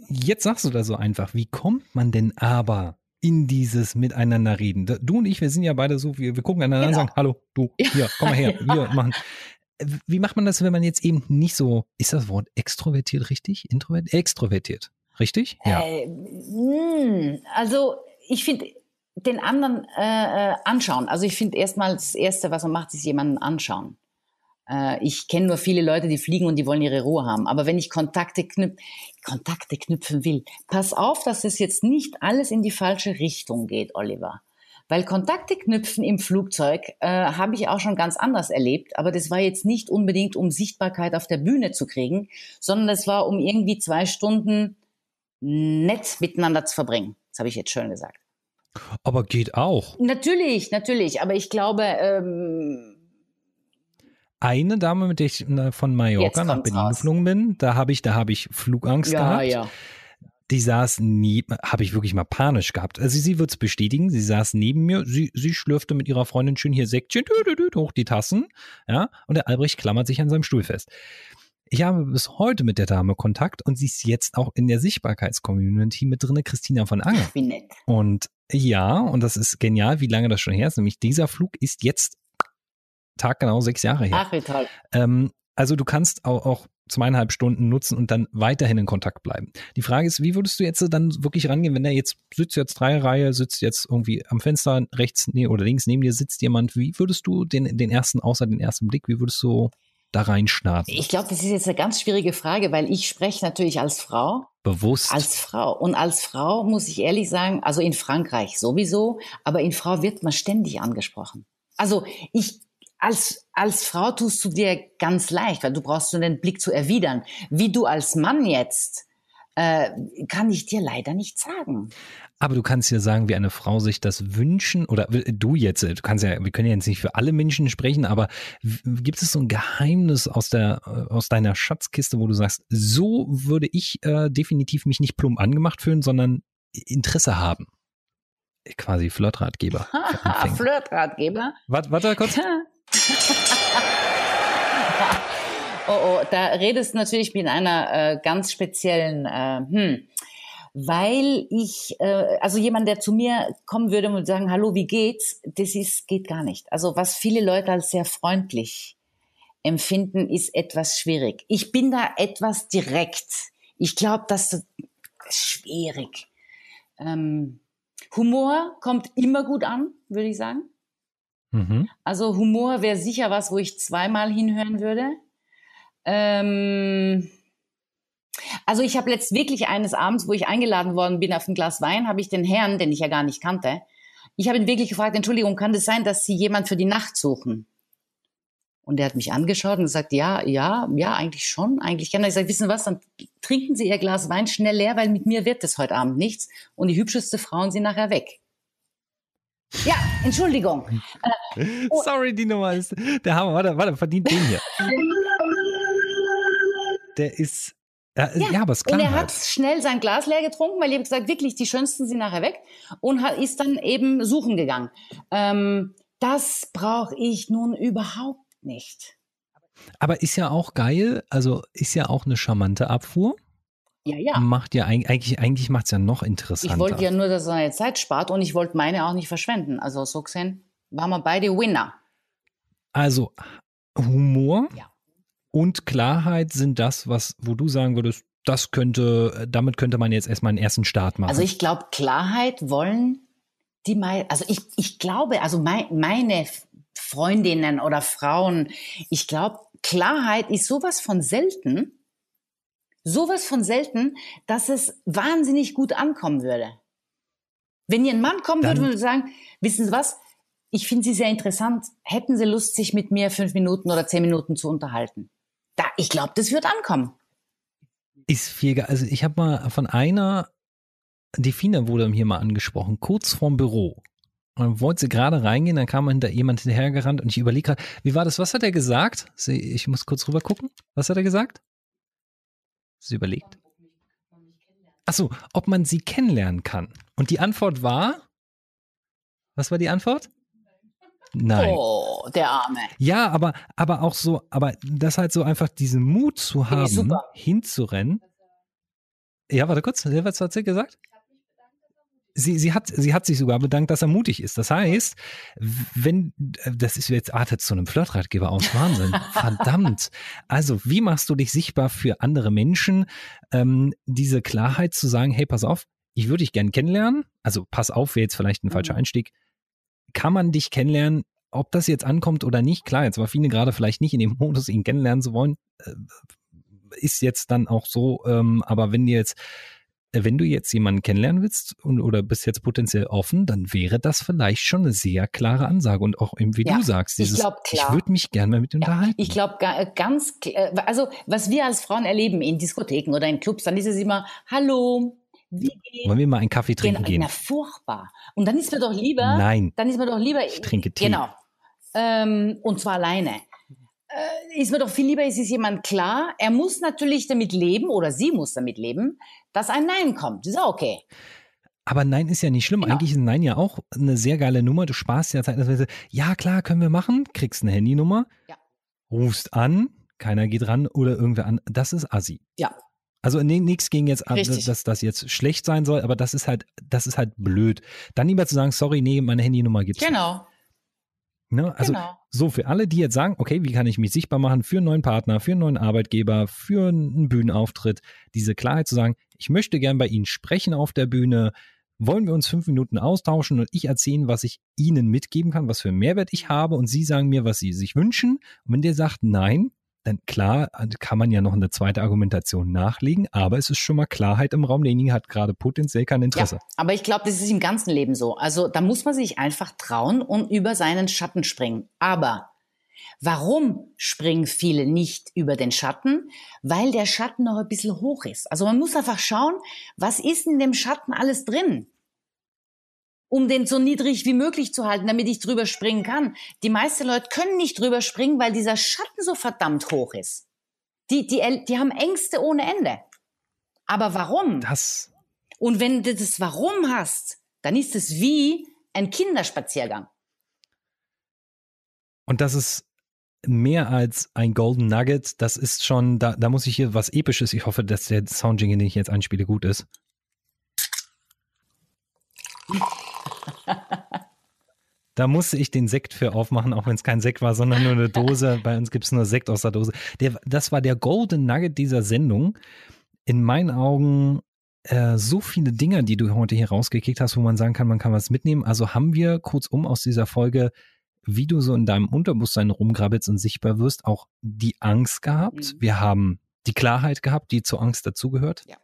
Jetzt sagst du da so einfach. Wie kommt man denn aber in dieses Miteinander reden? Du und ich, wir sind ja beide so, wir, wir gucken einander genau. und sagen, hallo, du, hier, komm mal her, *laughs* wir machen. Wie macht man das, wenn man jetzt eben nicht so, ist das Wort extrovertiert richtig? Introvertiert? Extrovertiert, richtig? Ja. Äh, hm, also ich finde, den anderen äh, äh, anschauen. Also ich finde erstmal das Erste, was man macht, ist jemanden anschauen. Äh, ich kenne nur viele Leute, die fliegen und die wollen ihre Ruhe haben. Aber wenn ich Kontakte, knüp Kontakte knüpfen will, pass auf, dass es jetzt nicht alles in die falsche Richtung geht, Oliver. Weil Kontakte knüpfen im Flugzeug äh, habe ich auch schon ganz anders erlebt, aber das war jetzt nicht unbedingt, um Sichtbarkeit auf der Bühne zu kriegen, sondern es war, um irgendwie zwei Stunden nett miteinander zu verbringen. Das habe ich jetzt schön gesagt. Aber geht auch. Natürlich, natürlich. Aber ich glaube. Ähm, eine Dame, mit der ich von Mallorca nach Berlin geflogen bin, da habe ich, da habe ich Flugangst ja, gehabt. Ja. Die saß nie, habe ich wirklich mal panisch gehabt. Also sie wird es bestätigen, sie saß neben mir, sie, sie schlürfte mit ihrer Freundin schön hier Säckchen hoch die Tassen, ja, und der Albrecht klammert sich an seinem Stuhl fest. Ich habe bis heute mit der Dame Kontakt und sie ist jetzt auch in der Sichtbarkeitscommunity mit drinne, Christina von Anger. Wie nett. Und ja, und das ist genial, wie lange das schon her ist. Nämlich dieser Flug ist jetzt taggenau sechs Jahre her. Ach, wie toll. Ähm, also du kannst auch, auch zweieinhalb Stunden nutzen und dann weiterhin in Kontakt bleiben. Die Frage ist, wie würdest du jetzt dann wirklich rangehen, wenn er jetzt sitzt jetzt drei Reihe, sitzt jetzt irgendwie am Fenster rechts nee, oder links neben dir sitzt jemand, wie würdest du den, den ersten, außer den ersten Blick, wie würdest du da reinstarten? Ich glaube, das ist jetzt eine ganz schwierige Frage, weil ich spreche natürlich als Frau. Bewusst. Als Frau. Und als Frau muss ich ehrlich sagen, also in Frankreich sowieso, aber in Frau wird man ständig angesprochen. Also ich, als, als Frau tust du dir ganz leicht, weil du brauchst nur den Blick zu erwidern. Wie du als Mann jetzt, äh, kann ich dir leider nicht sagen. Aber du kannst ja sagen, wie eine Frau sich das wünschen, oder du jetzt, du kannst ja, wir können ja jetzt nicht für alle Menschen sprechen, aber gibt es so ein Geheimnis aus der, äh, aus deiner Schatzkiste, wo du sagst, so würde ich äh, definitiv mich nicht plump angemacht fühlen, sondern Interesse haben? Quasi Flirtratgeber. *laughs* Flirtratgeber? Warte, warte kurz. *laughs* oh, oh, da redest du natürlich mit einer äh, ganz speziellen, äh, hm, weil ich, äh, also jemand, der zu mir kommen würde und sagen, hallo, wie geht's? Das ist, geht gar nicht. Also was viele Leute als sehr freundlich empfinden, ist etwas schwierig. Ich bin da etwas direkt. Ich glaube, das ist schwierig. Ähm, Humor kommt immer gut an, würde ich sagen. Mhm. Also Humor wäre sicher was, wo ich zweimal hinhören würde. Ähm, also ich habe letzt wirklich eines Abends, wo ich eingeladen worden bin auf ein Glas Wein, habe ich den Herrn, den ich ja gar nicht kannte, ich habe ihn wirklich gefragt, Entschuldigung, kann das sein, dass Sie jemand für die Nacht suchen? Und er hat mich angeschaut und gesagt, ja, ja, ja, eigentlich schon, eigentlich gerne. Ich sage, wissen was, dann trinken Sie Ihr Glas Wein schnell leer, weil mit mir wird es heute Abend nichts. Und die hübscheste Frauen sind nachher weg. Ja, Entschuldigung. *laughs* Sorry, die Nummer ist der Hammer. Warte, warte, verdient den hier. *laughs* Der ist ja, ja, ja, aber es klar. Und er hat schnell sein Glas leer getrunken, weil ich habe gesagt, wirklich, die schönsten sind nachher weg und hat, ist dann eben suchen gegangen. Ähm, das brauche ich nun überhaupt nicht. Aber ist ja auch geil, also ist ja auch eine charmante Abfuhr. ja, ja. macht ja eigentlich, eigentlich macht es ja noch interessanter. Ich wollte ja nur, dass er seine Zeit spart und ich wollte meine auch nicht verschwenden. Also so gesehen waren wir beide Winner. Also Humor Ja. Und Klarheit sind das, was, wo du sagen würdest, das könnte, damit könnte man jetzt erstmal einen ersten Start machen. Also ich glaube, Klarheit wollen die mei also ich, ich glaube, also mei meine Freundinnen oder Frauen, ich glaube, Klarheit ist sowas von selten, sowas von selten, dass es wahnsinnig gut ankommen würde. Wenn ihr ein Mann kommen Dann- würde und sagen, wissen Sie was, ich finde Sie sehr interessant, hätten Sie Lust, sich mit mir fünf Minuten oder zehn Minuten zu unterhalten? Da, ich glaube, das wird ankommen. ist viel, ge- also ich habe mal von einer, die Fina wurde hier mal angesprochen, kurz vorm Büro. Und dann wollte sie gerade reingehen, dann kam hinter jemand hinterhergerannt und ich überlege gerade, wie war das, was hat er gesagt? Ich muss kurz rüber gucken. Was hat er gesagt? Sie überlegt. Achso, ob man sie kennenlernen kann. Und die Antwort war, was war die Antwort? Nein. Oh, der Arme. Ja, aber, aber auch so, aber das halt so einfach diesen Mut zu haben, hinzurennen. Ja, warte kurz, was hat sie gesagt? Sie, sie, hat, sie hat sich sogar bedankt, dass er mutig ist. Das heißt, wenn, das ist jetzt artet zu einem Flirtratgeber aus, Wahnsinn. *laughs* Verdammt. Also, wie machst du dich sichtbar für andere Menschen? Ähm, diese Klarheit zu sagen, hey, pass auf, ich würde dich gern kennenlernen. Also, pass auf, wäre jetzt vielleicht ein falscher Mhm. Einstieg. Kann man dich kennenlernen? Ob das jetzt ankommt oder nicht, klar, jetzt war Fine gerade vielleicht nicht in dem *laughs* Modus, ihn kennenlernen zu wollen, äh, ist jetzt dann auch so, ähm, aber wenn dir jetzt, äh, wenn du jetzt jemanden kennenlernen willst und, oder bist jetzt potenziell offen, dann wäre das vielleicht schon eine sehr klare Ansage und auch eben, wie Ja, du sagst, ich dieses, glaub, ich klar. würde mich gerne mal mit dir unterhalten. Ich glaube ganz, äh, also was wir als Frauen erleben in Diskotheken oder in Clubs, dann ist es immer, hallo? Wollen wir mal einen Kaffee trinken Genau, gehen? Na, furchtbar. Und dann ist mir doch lieber, Nein, dann ist mir doch lieber, ich trinke Tee. genau, ähm, und zwar alleine. Äh, ist mir doch viel lieber, es ist jemand klar, er muss natürlich damit leben oder sie muss damit leben, dass ein Nein kommt. Ist auch okay. Aber Nein ist ja nicht schlimm. Genau. Eigentlich ist Nein ja auch eine sehr geile Nummer. Du sparst ja Zeit. Ja, klar, können wir machen. Kriegst eine Handynummer, Ja. rufst an, keiner geht ran oder irgendwer an. Das ist assi. Ja. Also nee, nichts gegen jetzt, an, Richtig. dass das jetzt schlecht sein soll, aber das ist halt, das ist halt blöd. Dann lieber zu sagen, sorry, nee, meine Handynummer gibt's nicht. Genau, Ne? Also genau. so für alle, die jetzt sagen, okay, wie kann ich mich sichtbar machen für einen neuen Partner, für einen neuen Arbeitgeber, für einen Bühnenauftritt, diese Klarheit zu sagen, ich möchte gern bei Ihnen sprechen auf der Bühne, wollen wir uns fünf Minuten austauschen und ich erzählen, was ich Ihnen mitgeben kann, was für einen Mehrwert ich habe und Sie sagen mir, was Sie sich wünschen. Und wenn der sagt nein, dann klar kann man ja noch eine zweite Argumentation nachlegen, aber es ist schon mal Klarheit im Raum, derjenige hat gerade potenziell kein Interesse. Ja, aber ich glaube, das ist im ganzen Leben so. Also da muss man sich einfach trauen und über seinen Schatten springen. Aber warum springen viele nicht über den Schatten? Weil der Schatten noch ein bisschen hoch ist. Also man muss einfach schauen, was ist in dem Schatten alles drin? Um den so niedrig wie möglich zu halten, damit ich drüber springen kann. Die meisten Leute können nicht drüber springen, weil dieser Schatten so verdammt hoch ist. Die, die, die haben Ängste ohne Ende. Aber warum? Das, Und wenn du das Warum hast, dann ist es wie ein Kinderspaziergang. Und das ist mehr als ein Golden Nugget. Das ist schon, da, da muss ich hier was Episches. Ich hoffe, dass der Soundjingle, den ich jetzt einspiele, gut ist. Da musste ich den Sekt für aufmachen, auch wenn es kein Sekt war, sondern nur eine Dose. Bei uns gibt es nur Sekt aus der Dose. Der, das war der Golden Nugget dieser Sendung. In meinen Augen äh, so viele Dinger, die du heute hier rausgekickt hast, wo man sagen kann, man kann was mitnehmen. Also haben wir kurzum aus dieser Folge wie du so in deinem Unterbewusstsein rumgrabbelst und sichtbar wirst, auch die Angst gehabt. Mhm. Wir haben die Klarheit gehabt, die zur Angst dazugehört. Ja.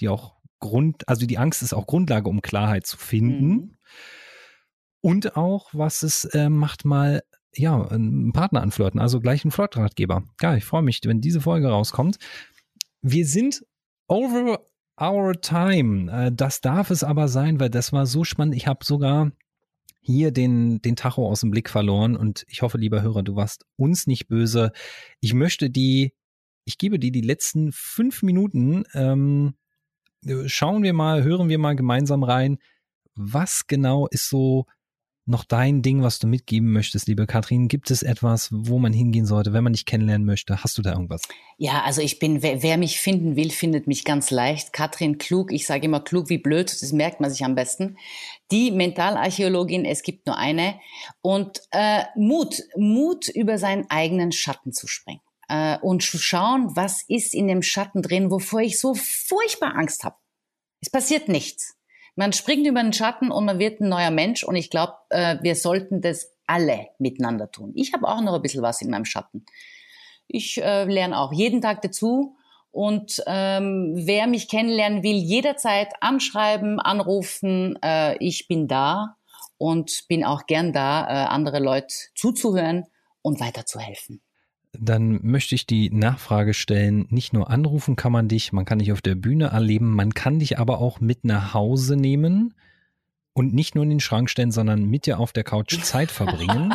Die auch Grund, also die Angst ist auch Grundlage, um Klarheit zu finden. Mhm. Und auch, was es äh, macht, mal ja, einen Partner anflirten, also gleich einen Flirtratgeber. Geil, ich freue mich, wenn diese Folge rauskommt. Wir sind over our time. Äh, das darf es aber sein, weil das war so spannend. Ich habe sogar hier den, den Tacho aus dem Blick verloren und ich hoffe, lieber Hörer, du warst uns nicht böse. Ich möchte die, ich gebe dir die letzten fünf Minuten, ähm, schauen wir mal, hören wir mal gemeinsam rein, was genau ist so noch dein Ding, was du mitgeben möchtest, liebe Katrin? Gibt es etwas, wo man hingehen sollte, wenn man dich kennenlernen möchte? Hast du da irgendwas? Ja, also ich bin, wer, wer mich finden will, findet mich ganz leicht. Katrin Klug, ich sage immer klug wie blöd, das merkt man sich am besten. Die Mentalarchäologin, es gibt nur eine. Und äh, Mut, Mut über seinen eigenen Schatten zu springen äh, und zu schauen, was ist in dem Schatten drin, wovor ich so furchtbar Angst habe. Es passiert nichts. Man springt über den Schatten und man wird ein neuer Mensch und ich glaube, äh, wir sollten das alle miteinander tun. Ich habe auch noch ein bisschen was in meinem Schatten. Ich äh, lerne auch jeden Tag dazu und ähm, wer mich kennenlernen will, jederzeit anschreiben, anrufen. Äh, ich bin da und bin auch gern da, äh, andere Leute zuzuhören und weiterzuhelfen dann möchte ich die Nachfrage stellen, nicht nur anrufen kann man dich, man kann dich auf der Bühne erleben, man kann dich aber auch mit nach Hause nehmen und nicht nur in den Schrank stellen, sondern mit dir auf der Couch *laughs* Zeit verbringen.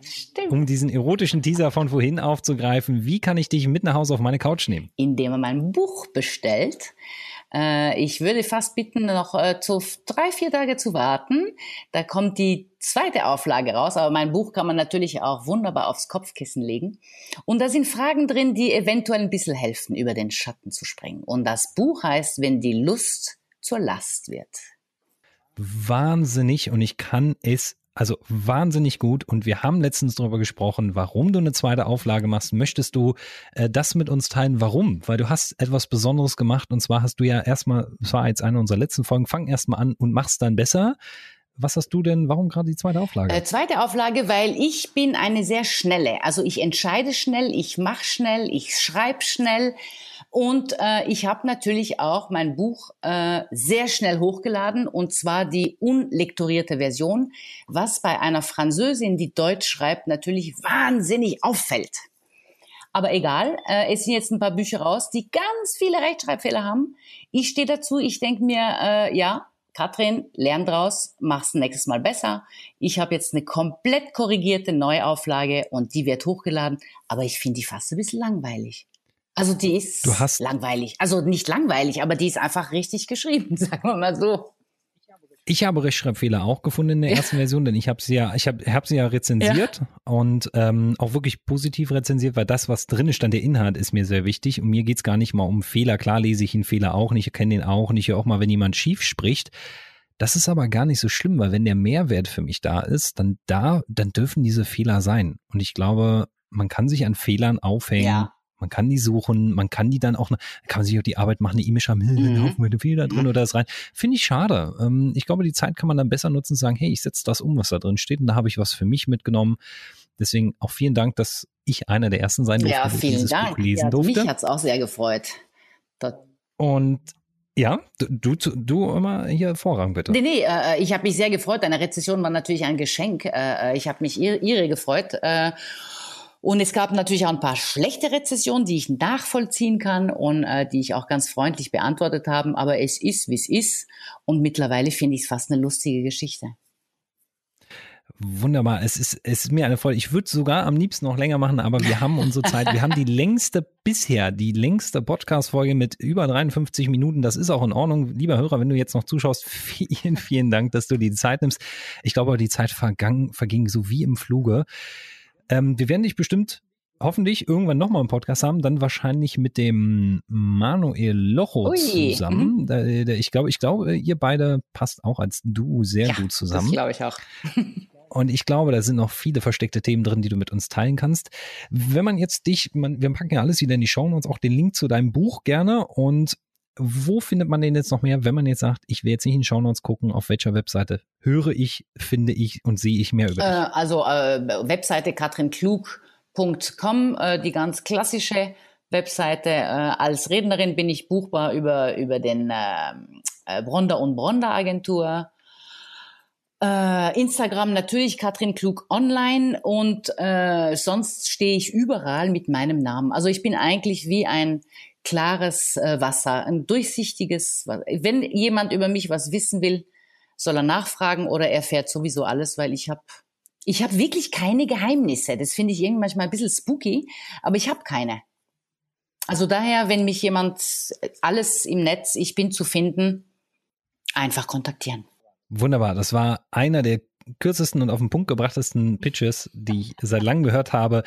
Stimmt. Um diesen erotischen Teaser von vorhin aufzugreifen, wie kann ich dich mit nach Hause auf meine Couch nehmen? Indem man mein Buch bestellt. Äh, ich würde fast bitten, noch äh, zu drei, vier Tage zu warten. Da kommt die zweite Auflage raus, aber mein Buch kann man natürlich auch wunderbar aufs Kopfkissen legen. Und da sind Fragen drin, die eventuell ein bisschen helfen, über den Schatten zu springen. Und das Buch heißt, wenn die Lust zur Last wird. Wahnsinnig und ich kann es also wahnsinnig gut und wir haben letztens darüber gesprochen, warum du eine zweite Auflage machst. Möchtest du äh, das mit uns teilen? Warum? Weil du hast etwas Besonderes gemacht und zwar hast du ja erstmal, das war jetzt eine unserer letzten Folgen, fang erstmal an und mach's dann besser. Was hast du denn, warum gerade die zweite Auflage? Äh, zweite Auflage, weil ich bin eine sehr schnelle. Also ich entscheide schnell, ich mache schnell, ich schreibe schnell. Und äh, ich habe natürlich auch mein Buch äh, sehr schnell hochgeladen und zwar die unlektorierte Version, was bei einer Französin, die Deutsch schreibt, natürlich wahnsinnig auffällt. Aber egal, äh, es sind jetzt ein paar Bücher raus, die ganz viele Rechtschreibfehler haben. Ich stehe dazu, ich denke mir, äh, ja, Katrin, lern draus, mach's nächstes Mal besser. Ich habe jetzt eine komplett korrigierte Neuauflage und die wird hochgeladen, aber ich finde die fast ein bisschen langweilig. Also die ist du hast langweilig. Also nicht langweilig, aber die ist einfach richtig geschrieben, *laughs* sagen wir mal so. Ich habe Rechtschreibfehler auch gefunden in der ersten Version, denn ich habe sie ja, ich habe hab sie ja rezensiert ja. und ähm, auch wirklich positiv rezensiert, weil das, was drin stand, der Inhalt ist mir sehr wichtig und mir geht's gar nicht mal um Fehler. Klar lese ich einen Fehler auch nicht, kenne den auch nicht, auch mal, wenn jemand schief spricht. Das ist aber gar nicht so schlimm, weil wenn der Mehrwert für mich da ist, dann da, dann dürfen diese Fehler sein. Und ich glaube, man kann sich an Fehlern aufhängen, ja. Man kann die suchen, man kann die dann auch, kann man sich auch die Arbeit machen, eine E-Mail schreiben, mhm. laufen wir Fehler drin oder das rein. Finde ich schade. Ähm, ich glaube, die Zeit kann man dann besser nutzen, sagen, hey, ich setze das um, was da drin steht und da habe ich was für mich mitgenommen. Deswegen auch vielen Dank, dass ich einer der ersten sein durfte, ja, vielen Dank. Buch lesen ja, durfte. Mich hat es auch sehr gefreut. Das und ja, du, du, du immer hier Vorrang bitte. Nee, nee, äh, ich habe mich sehr gefreut. Deine Rezession war natürlich ein Geschenk. Äh, äh ich habe mich ihre gefreut. Äh, und es gab natürlich auch ein paar schlechte Rezessionen, die ich nachvollziehen kann und äh, die ich auch ganz freundlich beantwortet habe. Aber es ist, wie es ist. Und mittlerweile finde ich es fast eine lustige Geschichte. Wunderbar. Es ist, es ist mir eine Freude. Ich würde sogar am liebsten noch länger machen, aber wir haben unsere Zeit. Wir haben die *laughs* längste bisher, die längste Podcast-Folge mit über 53 Minuten. Das ist auch in Ordnung. Lieber Hörer, wenn du jetzt noch zuschaust, *laughs* vielen, vielen Dank, dass du dir die Zeit nimmst. Ich glaube, die Zeit vergang, verging so wie im Fluge. Ähm, wir werden dich bestimmt hoffentlich irgendwann nochmal im Podcast haben, dann wahrscheinlich mit dem Manuel Locho Ui. zusammen. Mhm. Da, da, ich glaube, ich glaube, ihr beide passt auch als Duo sehr ja, gut zusammen. Das glaube ich auch. *laughs* Und ich glaube, da sind noch viele versteckte Themen drin, die du mit uns teilen kannst. Wenn man jetzt dich, man, wir packen ja alles wieder in die Show Notes, auch den Link zu deinem Buch gerne. Und wo findet man den jetzt noch mehr, wenn man jetzt sagt, ich will jetzt nicht in Shownotes gucken, auf welcher Webseite höre ich, finde ich und sehe ich mehr über dich? Äh, also äh, Webseite katrinklug.com, äh, die ganz klassische Webseite. Äh, als Rednerin bin ich buchbar über, über den äh, äh Bronda und Bronda Agentur. Äh, Instagram natürlich Katrin Klug online und äh, sonst stehe ich überall mit meinem Namen. Also ich bin eigentlich wie ein klares äh, Wasser, ein durchsichtiges. Wenn jemand über mich was wissen will, soll er nachfragen oder er fährt sowieso alles, weil ich habe ich habe wirklich keine Geheimnisse. Das finde ich irgendwie manchmal ein bisschen spooky, aber ich habe keine. Also daher, wenn mich jemand alles im Netz, ich bin zu finden, einfach kontaktieren. Wunderbar. Das war einer der kürzesten und auf den Punkt gebrachtesten Pitches, die ich seit langem gehört habe.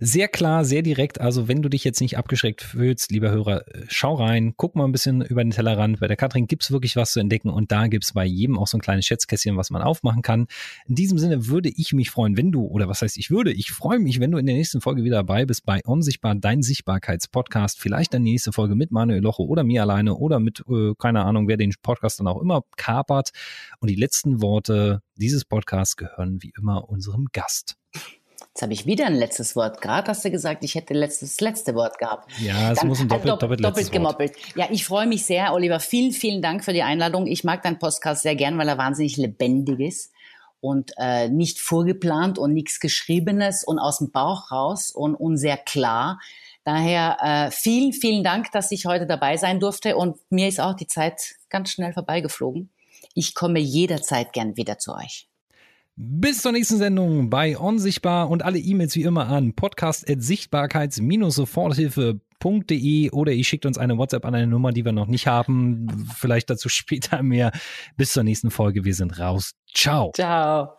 Sehr klar, sehr direkt. Also wenn du dich jetzt nicht abgeschreckt fühlst, lieber Hörer, schau rein, guck mal ein bisschen über den Tellerrand. Bei der Katrin gibt's wirklich was zu entdecken und da gibt's bei jedem auch so ein kleines Schätzkästchen, was man aufmachen kann. In diesem Sinne würde ich mich freuen, wenn du, oder was heißt ich würde, ich freue mich, wenn du in der nächsten Folge wieder dabei bist bei Unsichtbar, dein Sichtbarkeitspodcast. Vielleicht dann die nächste Folge mit Manuel Loche oder mir alleine oder mit, äh, keine Ahnung, wer den Podcast dann auch immer kapert. Und die letzten Worte dieses Podcasts gehören wie immer unserem Gast. Jetzt habe ich wieder ein letztes Wort. Gerade hast du gesagt, ich hätte letztes, das letzte Wort gehabt. Ja, es Dann, muss ein doppelt, also doppelt, doppelt gemoppelt. Wort. Ja, ich freue mich sehr, Oliver. Vielen, vielen Dank für die Einladung. Ich mag deinen Podcast sehr gern, weil er wahnsinnig lebendig ist und äh, nicht vorgeplant und nichts Geschriebenes und aus dem Bauch raus und, und sehr klar. Daher äh, vielen, vielen Dank, dass ich heute dabei sein durfte und mir ist auch die Zeit ganz schnell vorbeigeflogen. Ich komme jederzeit gern wieder zu euch. Bis zur nächsten Sendung bei Unsichtbar und alle E-Mails wie immer an podcast.sichtbarkeits-soforthilfe.de oder ihr schickt uns eine WhatsApp an eine Nummer, die wir noch nicht haben. Vielleicht dazu *laughs* später mehr. Bis zur nächsten Folge. Wir sind raus. Ciao. Ciao.